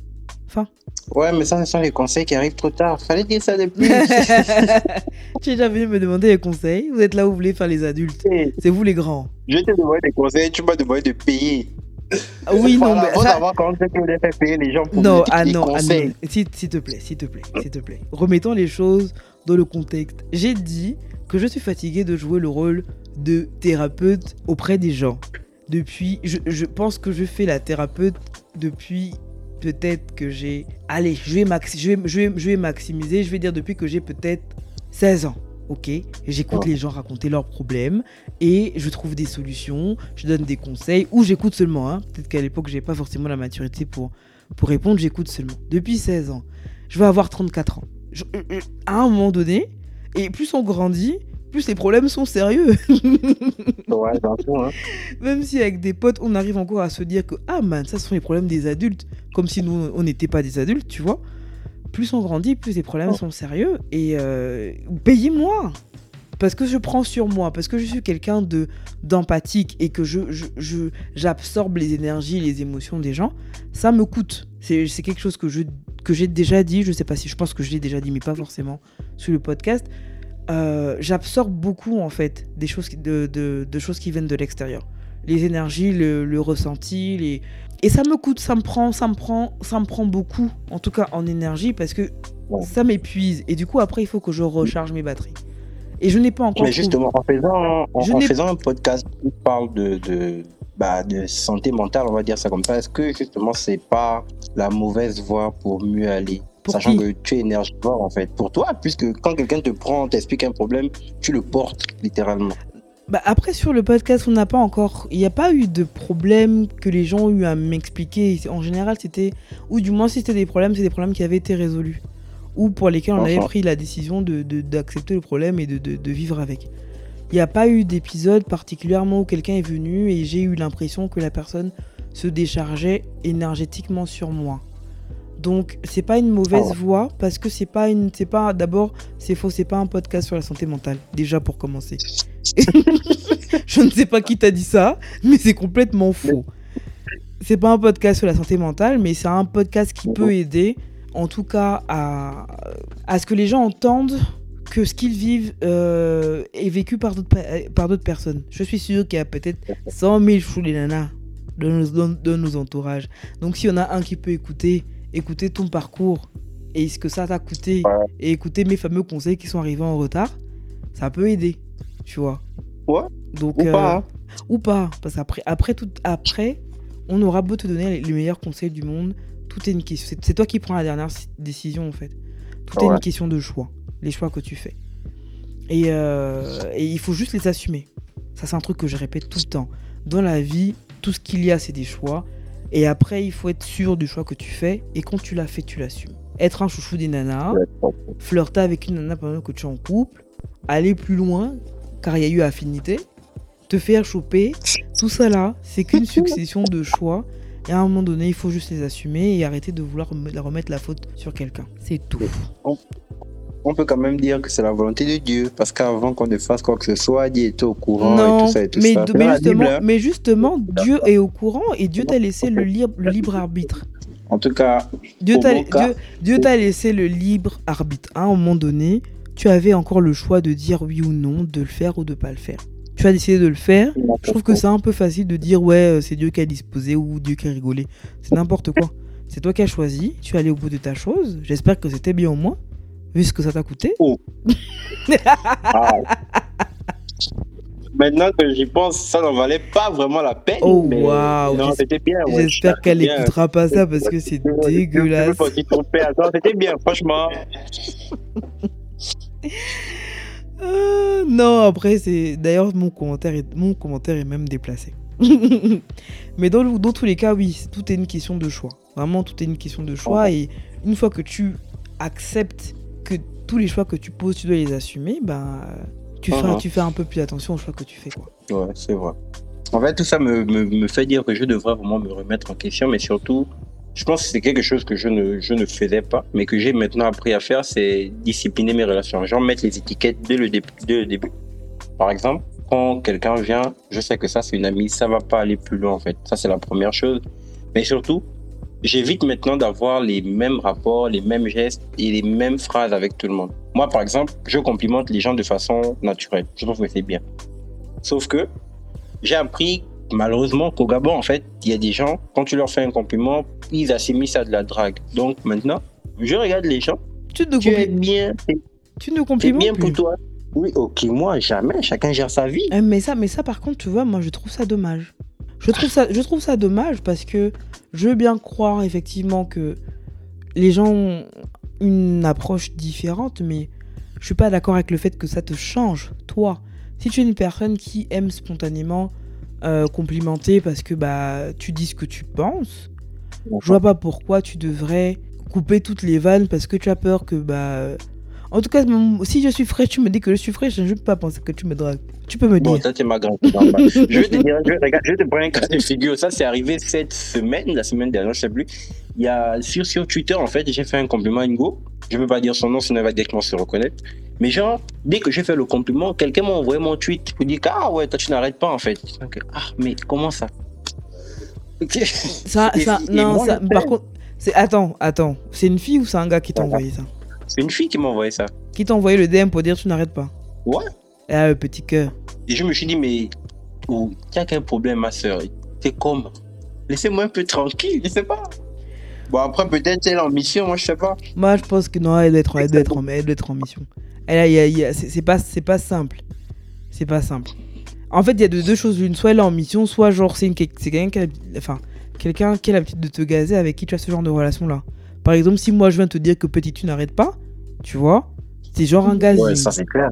Enfin. Ouais, mais ça, ce sont les conseils qui arrivent trop tard. Fallait dire ça depuis. tu es déjà venu me demander des conseils. Vous êtes là où vous voulez faire les adultes. C'est vous les grands. Je te demande des conseils, tu m'as demandé de payer. Ah oui, non, mais. Ça... quand que payer les gens pour non, ah non, ah non. S'il te plaît, s'il te plaît, s'il te plaît. Remettons les choses dans le contexte. J'ai dit que je suis fatigué de jouer le rôle de thérapeute auprès des gens. Depuis, je, je pense que je fais la thérapeute depuis peut-être que j'ai. Allez, je vais, je, vais, je, vais, je vais maximiser. Je vais dire depuis que j'ai peut-être 16 ans ok? J'écoute les gens raconter leurs problèmes et je trouve des solutions, je donne des conseils ou j'écoute seulement. Hein. Peut-être qu'à l'époque, j'ai pas forcément la maturité pour, pour répondre, j'écoute seulement. Depuis 16 ans, je vais avoir 34 ans. À un moment donné, et plus on grandit, plus les problèmes sont sérieux. ouais, hein. Même si avec des potes, on arrive encore à se dire que, ah man, ça ce sont les problèmes des adultes, comme si nous, on n'était pas des adultes, tu vois plus on grandit, plus les problèmes oh. sont sérieux. Et euh, payez-moi parce que je prends sur moi, parce que je suis quelqu'un de d'empathique et que je, j'absorbe les énergies, les émotions des gens, ça me coûte. C'est, quelque chose que je que j'ai déjà dit, je sais pas si je pense que je l'ai déjà dit, mais pas forcément sur le podcast. Euh, j'absorbe beaucoup en fait des choses de, de, de choses qui viennent de l'extérieur. Les énergies, le, le ressenti, les, Et ça me coûte, ça me prend, ça me prend, ça me prend beaucoup, en tout cas en énergie, parce que Ouais. ça m'épuise. Et du coup, après, il faut que je recharge mes batteries. Et je n'ai pas encore. Mais justement, en faisant, en, faisant un podcast qui parle de, de, bah, de santé mentale, on va dire ça comme ça, est-ce que justement, c'est pas la mauvaise voie pour mieux aller? Pour Sachant qui que tu es énergivore, en fait, pour toi, puisque quand quelqu'un te prend, t'explique un problème, tu le portes littéralement. Bah, après, sur le podcast, on n'a pas encore. Il n'y a pas eu de problème que les gens ont eu à m'expliquer. En général, c'était. Ou du moins, si c'était des problèmes, c'est des problèmes qui avaient été résolus. Ou pour lesquels on avait pris la décision d'accepter de, d'accepter le problème et de, de- de vivre avec. Il n'y a pas eu d'épisode particulièrement où quelqu'un est venu et j'ai eu l'impression que la personne se déchargeait énergétiquement sur moi. Donc, c'est pas une mauvaise Ah ouais. voie parce que c'est pas une. C'est pas. D'abord, c'est faux, c'est pas un podcast sur la santé mentale. Déjà pour commencer. Je ne sais pas qui t'a dit ça, mais c'est complètement faux. C'est pas un podcast sur la santé mentale, mais c'est un podcast qui peut aider, en tout cas, à, à ce que les gens entendent que ce qu'ils vivent euh, est vécu par d'autres par d'autres personnes. Je suis sûr qu'il y a peut-être 100 000 chou les nanas de nos, dans- de nos entourages. Donc s'il y en a un qui peut écouter, écouter ton parcours et ce que ça t'a coûté, et écouter mes fameux conseils qui sont arrivés en retard, ça peut aider, tu vois. Ouais. Donc, Ou euh, pas, hein. ou pas, parce qu'après, après, tout, après, on aura beau te donner les, les meilleurs conseils du monde, tout est une question. C'est, toi qui prends la dernière si- décision en fait. Tout est une question de choix, les choix que tu fais. Et, euh, et il faut juste les assumer. Ça, c'est un truc que je répète tout le temps. Dans la vie, tout ce qu'il y a, c'est des choix. Et après, il faut être sûr du choix que tu fais. Et quand tu l'as fait, tu l'assumes. Être un chouchou des nanas, flirter avec une nana pendant que tu es en couple, aller plus loin, car il y a eu affinité, te faire choper, tout ça là, c'est qu'une succession de choix. Et à un moment donné, il faut juste les assumer et arrêter de vouloir rem- remettre la faute sur quelqu'un. C'est tout. On peut quand même dire que c'est la volonté de Dieu, parce qu'avant qu'on ne fasse quoi que ce soit, Dieu était au courant et tout ça et tout mais, ça. mais justement, Bible, hein. mais justement, Dieu est au courant et Dieu t'a laissé le, libre- le libre arbitre. En tout cas, Dieu t'a Dieu- Dieu t'a laissé le libre arbitre. À un moment donné, tu avais encore le choix de dire oui ou non, de le faire ou de pas le faire. Tu as décidé de le faire. Je trouve que c'est un peu facile de dire ouais, euh, c'est Dieu qui a disposé ou Dieu qui a rigolé. C'est n'importe quoi. C'est toi qui as choisi. Tu es allé au bout de ta chose. J'espère que c'était bien au moins, vu ce que ça t'a coûté. Ah. Maintenant que j'y pense, ça n'en valait pas vraiment la peine. Oh, mais. Non, c'était bien. ouais, J'espère qu'elle n'écoutera pas ça parce que c'est dégueulasse. C'était bien, franchement. Euh, non, après, c'est. D'ailleurs, mon commentaire, est... mon commentaire est même déplacé. Mais dans, le- dans tous les cas, oui, tout est une question de choix. Vraiment, tout est une question de choix. Et une fois que tu acceptes que tous les choix que tu poses, tu dois les assumer, ben, tu, feras, Mhm. tu fais un peu plus attention aux choix que tu fais. Quoi. Ouais, c'est vrai. En fait, tout ça me, me, me fait dire que je devrais vraiment me remettre en question, mais surtout, je pense que c'est quelque chose que je ne, je ne faisais pas, mais que j'ai maintenant appris à faire, c'est discipliner mes relations. Genre mettre les étiquettes dès le, dé- dès le début. Par exemple, quand quelqu'un vient, je sais que ça c'est une amie, ça va pas aller plus loin en fait. Ça c'est la première chose. Mais surtout, j'évite maintenant d'avoir les mêmes rapports, les mêmes gestes et les mêmes phrases avec tout le monde. Moi par exemple, je complimente les gens de façon naturelle. Je trouve que c'est bien. Sauf que j'ai appris malheureusement qu'au Gabon, en fait, il y a des gens, quand tu leur fais un compliment, ils assimilent ça à de la drague. Donc maintenant, je regarde les gens, Tu ne, tu es bien, tu ne complimentes bien plus. pour toi. Oui, ok, moi, jamais, chacun gère sa vie. Euh, Mais ça, mais ça, par contre, tu vois, moi, je trouve ça dommage. Je trouve ça, dommage parce que je veux bien croire effectivement que les gens ont une approche différente, mais je suis pas d'accord avec le fait que ça te change, toi. Si tu es une personne qui aime spontanément euh, complimenter parce que bah tu dis ce que tu penses, je vois pas pourquoi tu devrais couper toutes les vannes parce que tu as peur que bah en tout cas si je suis fraîche tu me dis que je suis fraîche je ne peux pas penser que tu me dragues tu peux me Bon, dire ça, c'est ma grande. je vais te dire, je vais, regarde, je vais te prendre un cas de figure. Ça, c'est arrivé cette semaine, la semaine dernière, je sais plus. Il y a, sur, sur Twitter, en fait, j'ai fait un compliment à Ingo. Je ne peux pas dire son nom, sinon elle va directement se reconnaître. Mais genre, dès que j'ai fait le compliment, quelqu'un m'a envoyé mon tweet pour dire que, ah ouais, toi, tu n'arrêtes pas, en fait. Donc, ah, mais comment ça? ça, Et- ça et non moi, ça, le par contre c'est attends attends c'est une fille ou c'est un gars qui t'a envoyé ça? C'est une fille qui m'a envoyé ça. qui t'a envoyé le DM pour dire tu n'arrêtes pas Ouais. ah le petit cœur Et je me suis dit, mais oh, tu as quel problème, ma soeur C'est comme. Laissez-moi un peu tranquille, je sais pas. Bon, après, peut-être elle est en mission, moi, je sais pas. Moi, je pense que non, elle doit être, elle doit être, en, elle doit être en mission. C'est pas, c'est pas simple. C'est pas simple. En fait, il y a de- deux choses l'une. Soit elle est en mission, soit genre c'est une- c'est quelqu'un qui a, enfin, quelqu'un qui a l'habitude de te gazer avec qui tu as ce genre de relation-là. Par exemple, si moi je viens te dire que petit tu n'arrêtes pas, tu vois, c'est genre un gazing. Ouais, ça, c'est clair.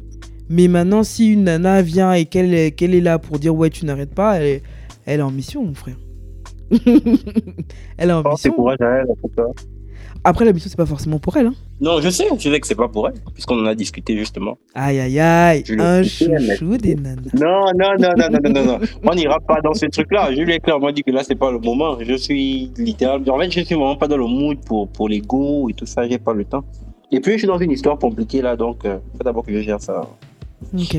Mais maintenant, si une nana vient et qu'elle est, là pour dire ouais, tu n'arrêtes pas, elle est, elle est en mission, mon frère. elle est en Oh, c'est mission. courage à elle, en tout cas. Après, la mission, c'est pas forcément pour elle. Hein. Non, je sais, je sais que c'est pas pour elle, puisqu'on en a discuté justement. Aïe, aïe, aïe. Je l'ai Un chouchou des nanas. Non, non, non, non, non, non, non, non. On n'ira pas dans ce truc-là. Je lui ai clairement dit que là, c'est pas le moment. Je suis littéralement. En fait, je suis vraiment pas dans le mood pour, pour les et tout ça. J'ai pas le temps. Et puis, je suis dans une histoire compliquée là, donc euh, faut d'abord que je gère ça. Ok.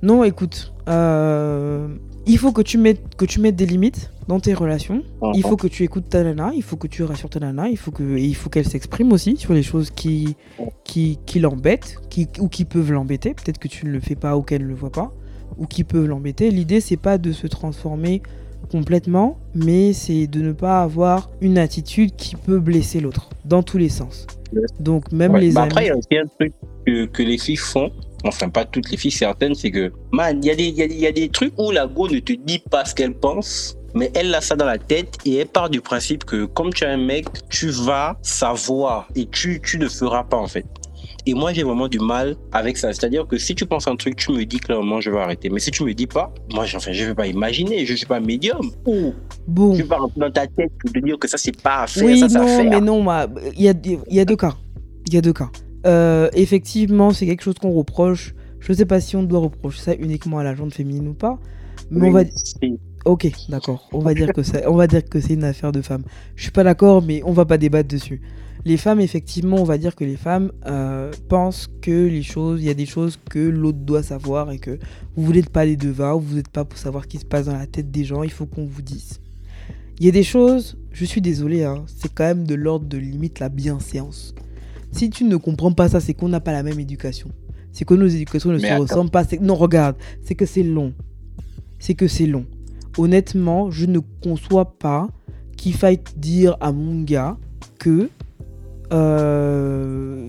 Non, écoute. euh, il faut que tu, mettes, que tu mettes des limites dans tes relations. Il faut que tu écoutes ta nana. Il faut que tu rassures ta nana. Il faut que- et il faut qu'elle s'exprime aussi sur les choses qui, qui, qui l'embêtent qui, ou qui peuvent l'embêter. Peut-être que tu ne le fais pas ou qu'elle ne le voit pas. Ou qui peuvent l'embêter. L'idée, c'est pas de se transformer complètement, mais c'est de ne pas avoir une attitude qui peut blesser l'autre, dans tous les sens. Donc, même Ouais. les Bah, amis. après, il y a aussi un truc que, que les filles font. Enfin, pas toutes les filles, certaines, c'est que, man, il y, a des- y, a des- il y a des trucs où la go ne te dit pas ce qu'elle pense, mais elle a ça dans la tête et elle part du principe que, comme tu es un mec, tu vas savoir et tu, tu ne feras pas, en fait. Et moi, j'ai vraiment du mal avec ça. C'est-à-dire que si tu penses un truc, tu me dis clairement, je vais arrêter. Mais si tu me dis pas, moi, enfin, je vais pas imaginer. Je suis pas médium. Ou Bon. je vais pas rentrer dans ta tête pour te dire que ça, c'est pas à faire, Oui, ça, à non, faire. mais non, il y a, il y a deux cas. Il y a deux cas. Euh, effectivement, c'est quelque chose qu'on reproche. Je sais pas si on doit reprocher ça uniquement à la jante féminine ou pas. Mais on va. Oui, c'est- Ok, d'accord. On va dire que c'est, on va dire que c'est une affaire de femmes. Je suis pas d'accord, mais on va pas débattre dessus. Les femmes, effectivement, on va dire que les femmes euh, pensent que les choses, il y a des choses que l'autre doit savoir et que vous n'êtes pas les devins, vous n'êtes pas pour savoir ce qui se passe dans la tête des gens. Il faut qu'on vous dise. Il y a des choses, je suis désolé, hein, c'est quand même de l'ordre de limite la bienséance. Si tu ne comprends pas ça, c'est qu'on n'a pas la même éducation. C'est que nos éducations ne Mais se attends. ressemblent pas. Non, regarde, c'est que c'est long. C'est que c'est long. Honnêtement, je ne conçois pas qu'il faille dire à mon gars que. euh,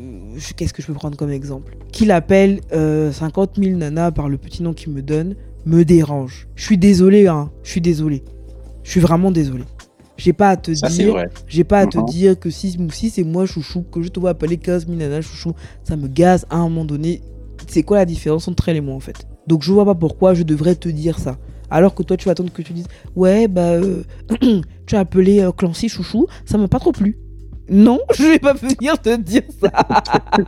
Qu'est-ce que je peux prendre comme exemple? Qu'il appelle euh, 50 000 nanas par le petit nom qu'il me donne me dérange. Je suis désolé, hein. Je suis désolé. Je suis vraiment désolé. J'ai pas à te Ça, dire. J'ai pas à te Mhm. dire que si, si c'est moi chouchou, que je te vois appeler 15 000 nanas chouchou, ça me gaze à un moment donné. C'est quoi la différence entre elle et moi en fait? Donc je vois pas pourquoi je devrais te dire ça. Alors que toi tu vas attendre que tu dises Ouais, bah euh, tu as appelé euh, Clancy chouchou, ça m'a pas trop plu. Non, je vais pas venir te dire ça.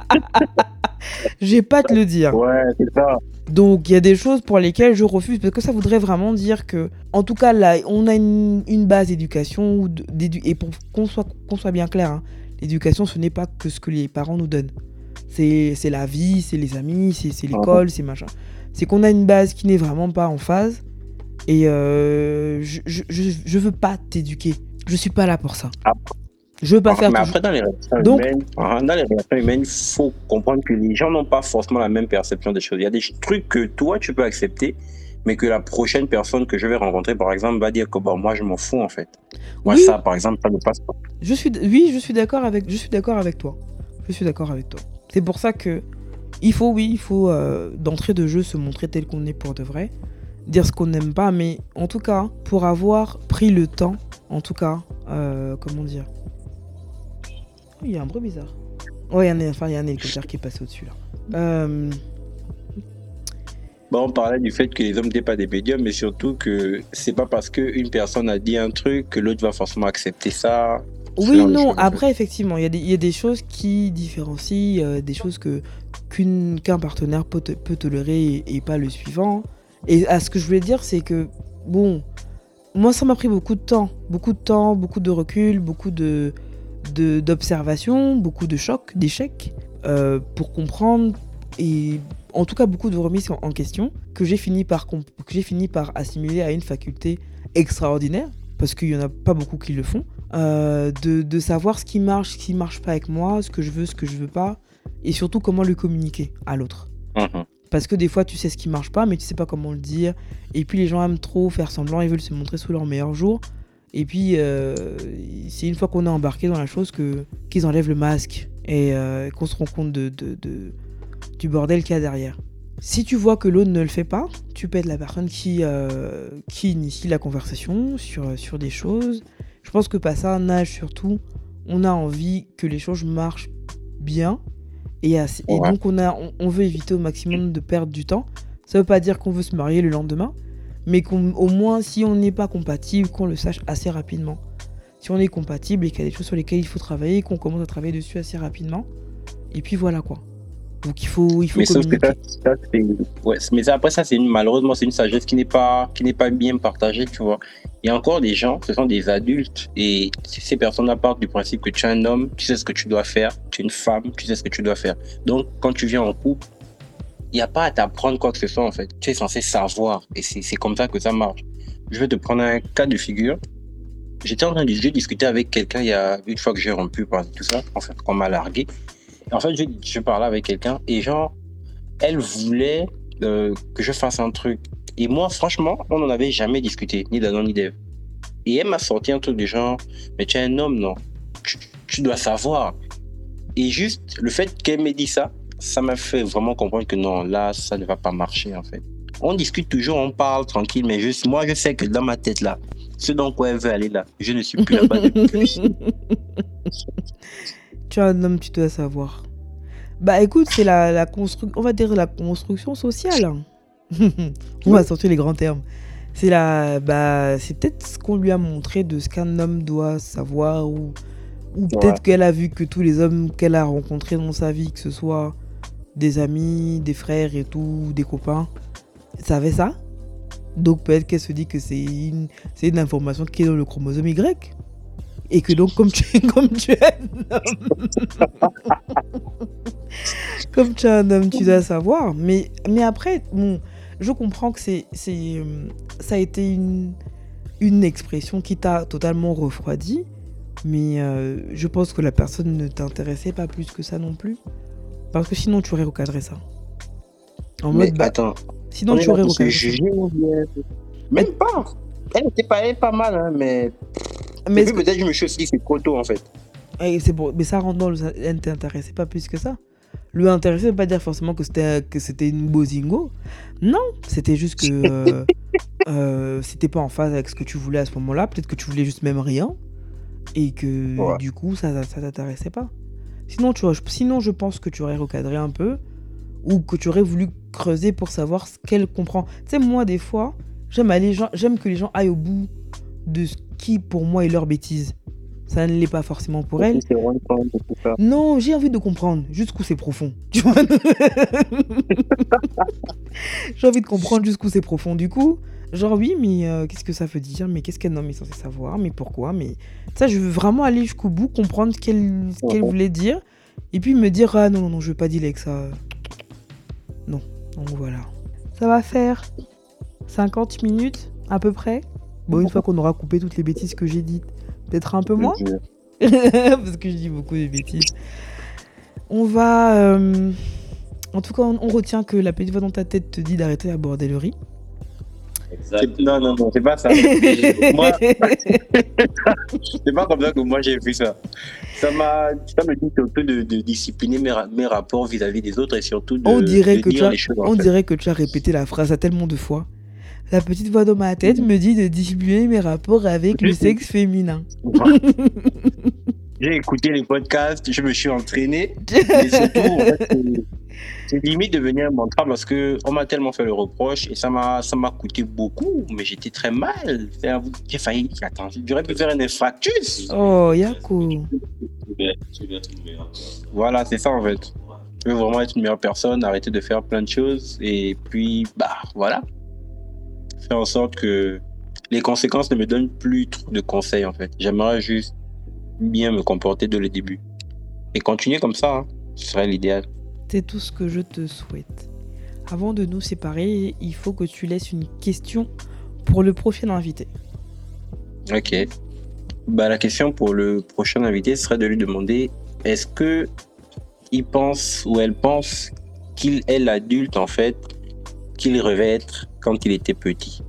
je vais pas te le dire. Ouais, c'est ça. Donc il y a des choses pour lesquelles je refuse parce que ça voudrait vraiment dire que, en tout cas là, on a une, une base d'éducation et pour qu'on soit, qu'on soit bien clair, hein, l'éducation ce n'est pas que ce que les parents nous donnent. C'est la vie, c'est les amis, c'est c'est l'école, c'est machin. C'est qu'on a une base qui n'est vraiment pas en phase et euh, je, je, je, je veux pas t'éduquer. Je suis pas là pour ça. Je veux pas faire mais après, dans les relations Donc- humaines, dans les relations humaines, il faut comprendre que les gens n'ont pas forcément la même perception des choses. Il y a des trucs que toi, tu peux accepter, mais que la prochaine personne que je vais rencontrer, par exemple, va dire que bon, moi, je m'en fous, en fait. Moi, Oui. ça, par exemple, ça ne passe pas. Je suis, oui, je suis d'accord avec, je suis d'accord avec toi. Je suis d'accord avec toi. C'est pour ça que il faut, oui, il faut euh, d'entrée de jeu se montrer tel qu'on est pour de vrai, dire ce qu'on n'aime pas, mais en tout cas, pour avoir pris le temps, en tout cas, euh, comment dire, il y a un bruit bizarre. Ouais, il y a un, enfin, il y a un hélicoptère qui est passé au-dessus là. Euh, Bon, on parlait du fait que les hommes n'étaient pas des médiums, mais surtout que c'est pas parce qu'une personne a dit un truc que l'autre va forcément accepter ça. Oui, non, après, effectivement, il y, a des- il y a des choses qui différencient, euh, des choses que qu'une- qu'un partenaire peut, te- peut tolérer et, et pas le suivant. Et à ce que je voulais dire, c'est que, bon, moi, ça m'a pris beaucoup de temps. Beaucoup de temps, beaucoup de recul, beaucoup de de- d'observation, beaucoup de chocs, d'échecs, euh, pour comprendre, et en tout cas beaucoup de remises en, en question, que j'ai fini, par que fini par assimiler à une faculté extraordinaire, parce qu'il n'y en a pas beaucoup qui le font, euh, de, de savoir ce qui marche, ce qui marche pas avec moi, ce que je veux, ce que je veux pas, et surtout comment le communiquer à l'autre. Mhm. Parce que des fois, tu sais ce qui marche pas, mais tu sais pas comment le dire. Et puis les gens aiment trop faire semblant, ils veulent se montrer sous leur meilleur jour. Et puis, euh, c'est une fois qu'on est embarqué dans la chose que qu'ils enlèvent le masque et euh, qu'on se rend compte de, de- de- du bordel qu'il y a derrière. Si tu vois que l'autre ne le fait pas, tu peux être la personne qui, euh, qui initie la conversation sur, sur des choses. Je pense que pas ça, un âge surtout, on a envie que les choses marchent bien. Et, assez- et Ouais. donc, on, a, on, on veut éviter au maximum de perdre du temps. Ça veut pas dire qu'on veut se marier le lendemain, mais qu'au moins, si on n'est pas compatible, qu'on le sache assez rapidement. Si on est compatible et qu'il y a des choses sur lesquelles il faut travailler, qu'on commence à travailler dessus assez rapidement. Et puis voilà quoi. Donc il faut, il faut Mais communiquer. ça, ça, c'est- ouais, mais après ça, c'est une, malheureusement, c'est une sagesse qui n'est pas, qui n'est pas bien partagée, tu vois. Il y a encore des gens, ce sont des adultes, et ces personnes-là partent du principe que tu es un homme, tu sais ce que tu dois faire, tu es une femme, tu sais ce que tu dois faire. Donc, quand tu viens en couple, n'y a pas à t'apprendre quoi que ce soit, en fait. Tu es censé savoir, et c'est comme ça que ça marche. Je vais te prendre un cas de figure. J'étais en train de discuter avec quelqu'un il y a une fois que j'ai rompu par tout ça, en fait, qu'on m'a largué. En fait, je, parlais avec quelqu'un et genre, elle voulait euh, que je fasse un truc. Et moi, franchement, on n'en avait jamais discuté, ni d'Adam ni d'Ève. Et elle m'a sorti un truc du genre, mais tu es un homme, non? Tu, tu dois savoir. Et juste, le fait qu'elle m'ait dit ça, ça m'a fait vraiment comprendre que non, là, ça ne va pas marcher, en fait. On discute toujours, on parle tranquille, mais juste, moi, je sais que dans ma tête, là, ce dans quoi elle veut aller, là, je ne suis plus là-bas depuis. tu es un homme, tu dois savoir. Bah écoute, c'est la, la construction, on va dire la construction sociale. hein. on va sortir les grands termes. C'est la, bah, c'est peut-être ce qu'on lui a montré de ce qu'un homme doit savoir ou, ou peut-être Ouais. qu'elle a vu que tous les hommes qu'elle a rencontrés dans sa vie, que ce soit des amis, des frères et tout, des copains, savaient ça? Donc peut-être qu'elle se dit que c'est une, c'est une information qui est dans le chromosome Y. Et que donc, comme tu, comme tu es un homme, comme tu es un homme, tu dois savoir. Mais, mais après, bon, je comprends que c'est, c'est, ça a été une, une expression qui t'a totalement refroidi. Mais euh, je pense que la personne ne t'intéressait pas plus que ça non plus. Parce que sinon, tu aurais recadré ça. En Mais mode, bah, attends, sinon, tu aurais recadré ça. Même pas. Elle était pas, elle est pas mal, hein, mais. Mais peut-être je me suis aussi c'est trop tôt en fait. Eh, c'est bon, mais ça rentre dans le. Elle ne t'intéressait pas plus que ça. Le intéresser, ça veut pas dire forcément que c'était que c'était une bozingo. Non, c'était juste que euh, euh, c'était pas en phase avec ce que tu voulais à ce moment-là. Peut-être que tu voulais juste même rien et que Ouais. du coup ça ça t'intéressait pas. Sinon tu vois, je- sinon je pense que tu aurais recadré un peu ou que tu aurais voulu creuser pour savoir ce qu'elle comprend. Tu sais moi des fois j'aime aller j'aime que les gens aillent au bout de ce qui pour moi est leur bêtise. Ça ne l'est pas forcément pour elle. Non, j'ai envie de comprendre jusqu'où c'est profond. Tu vois J'ai envie de comprendre jusqu'où c'est profond. Du coup, genre oui, mais euh, qu'est-ce que ça veut dire? Mais qu'est-ce qu'un homme est censé savoir? Mais pourquoi? Mais ça, je veux vraiment aller jusqu'au bout, comprendre ce qu'elle voulait dire, et puis me dire ah non non non, je veux pas dealer avec ça. Non. Donc voilà. Ça va faire 50 minutes à peu près. Bon, une fois qu'on aura coupé toutes les bêtises que j'ai dites, peut-être un peu moins. parce que je dis beaucoup de bêtises. On va. euh, En tout cas, on, on retient que la petite voix dans ta tête te dit d'arrêter la bordellerie. Non, non, non, c'est pas ça. moi, c'est pas comme ça que moi j'ai vu ça. Ça m'a, ça me dit surtout de, de discipliner mes, ra- mes rapports vis-à-vis des autres et surtout de, On dirait de que dire tu as- les choses. en On fait. dirait que tu as répété la phrase à tellement de fois. La petite voix dans ma tête me dit de discipliner mes rapports avec le sexe féminin. J'ai écouté les podcasts, je me suis entraîné, mais surtout, en fait, c'est- limite devenu un mantra parce que on m'a tellement fait le reproche et ça m'a, ça m'a coûté beaucoup, mais j'étais très mal. J'ai failli, attends, j'aurais pu faire un infarctus. Oh, Yako. Voilà, c'est ça en fait. Je veux vraiment être une meilleure personne, arrêter de faire plein de choses et puis, bah voilà. Faire en sorte que les conséquences ne me donnent plus trop de conseils en fait. J'aimerais juste bien me comporter dès le début. Et continuer comme ça, hein, ce serait l'idéal. C'est tout ce que je te souhaite. Avant de nous séparer, il faut que tu laisses une question pour le prochain invité. Ok. Bah, la question pour le prochain invité serait de lui demander est-ce que il pense ou elle pense qu'il est l'adulte en fait qu'il rêvait être quand il était petit?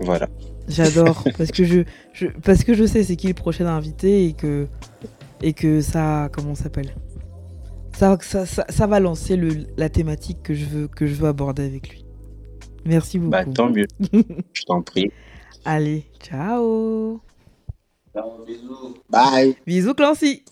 Voilà. J'adore parce que je, je, parce que je sais c'est qui le prochain invité et que et que ça comment s'appelle? Ça ça, ça ça, va lancer le, la thématique que je veux que je veux aborder avec lui. Merci bah, beaucoup. Tant mieux. je t'en prie. Allez, ciao. Ciao, bisous. Bye. Bisous Clancy.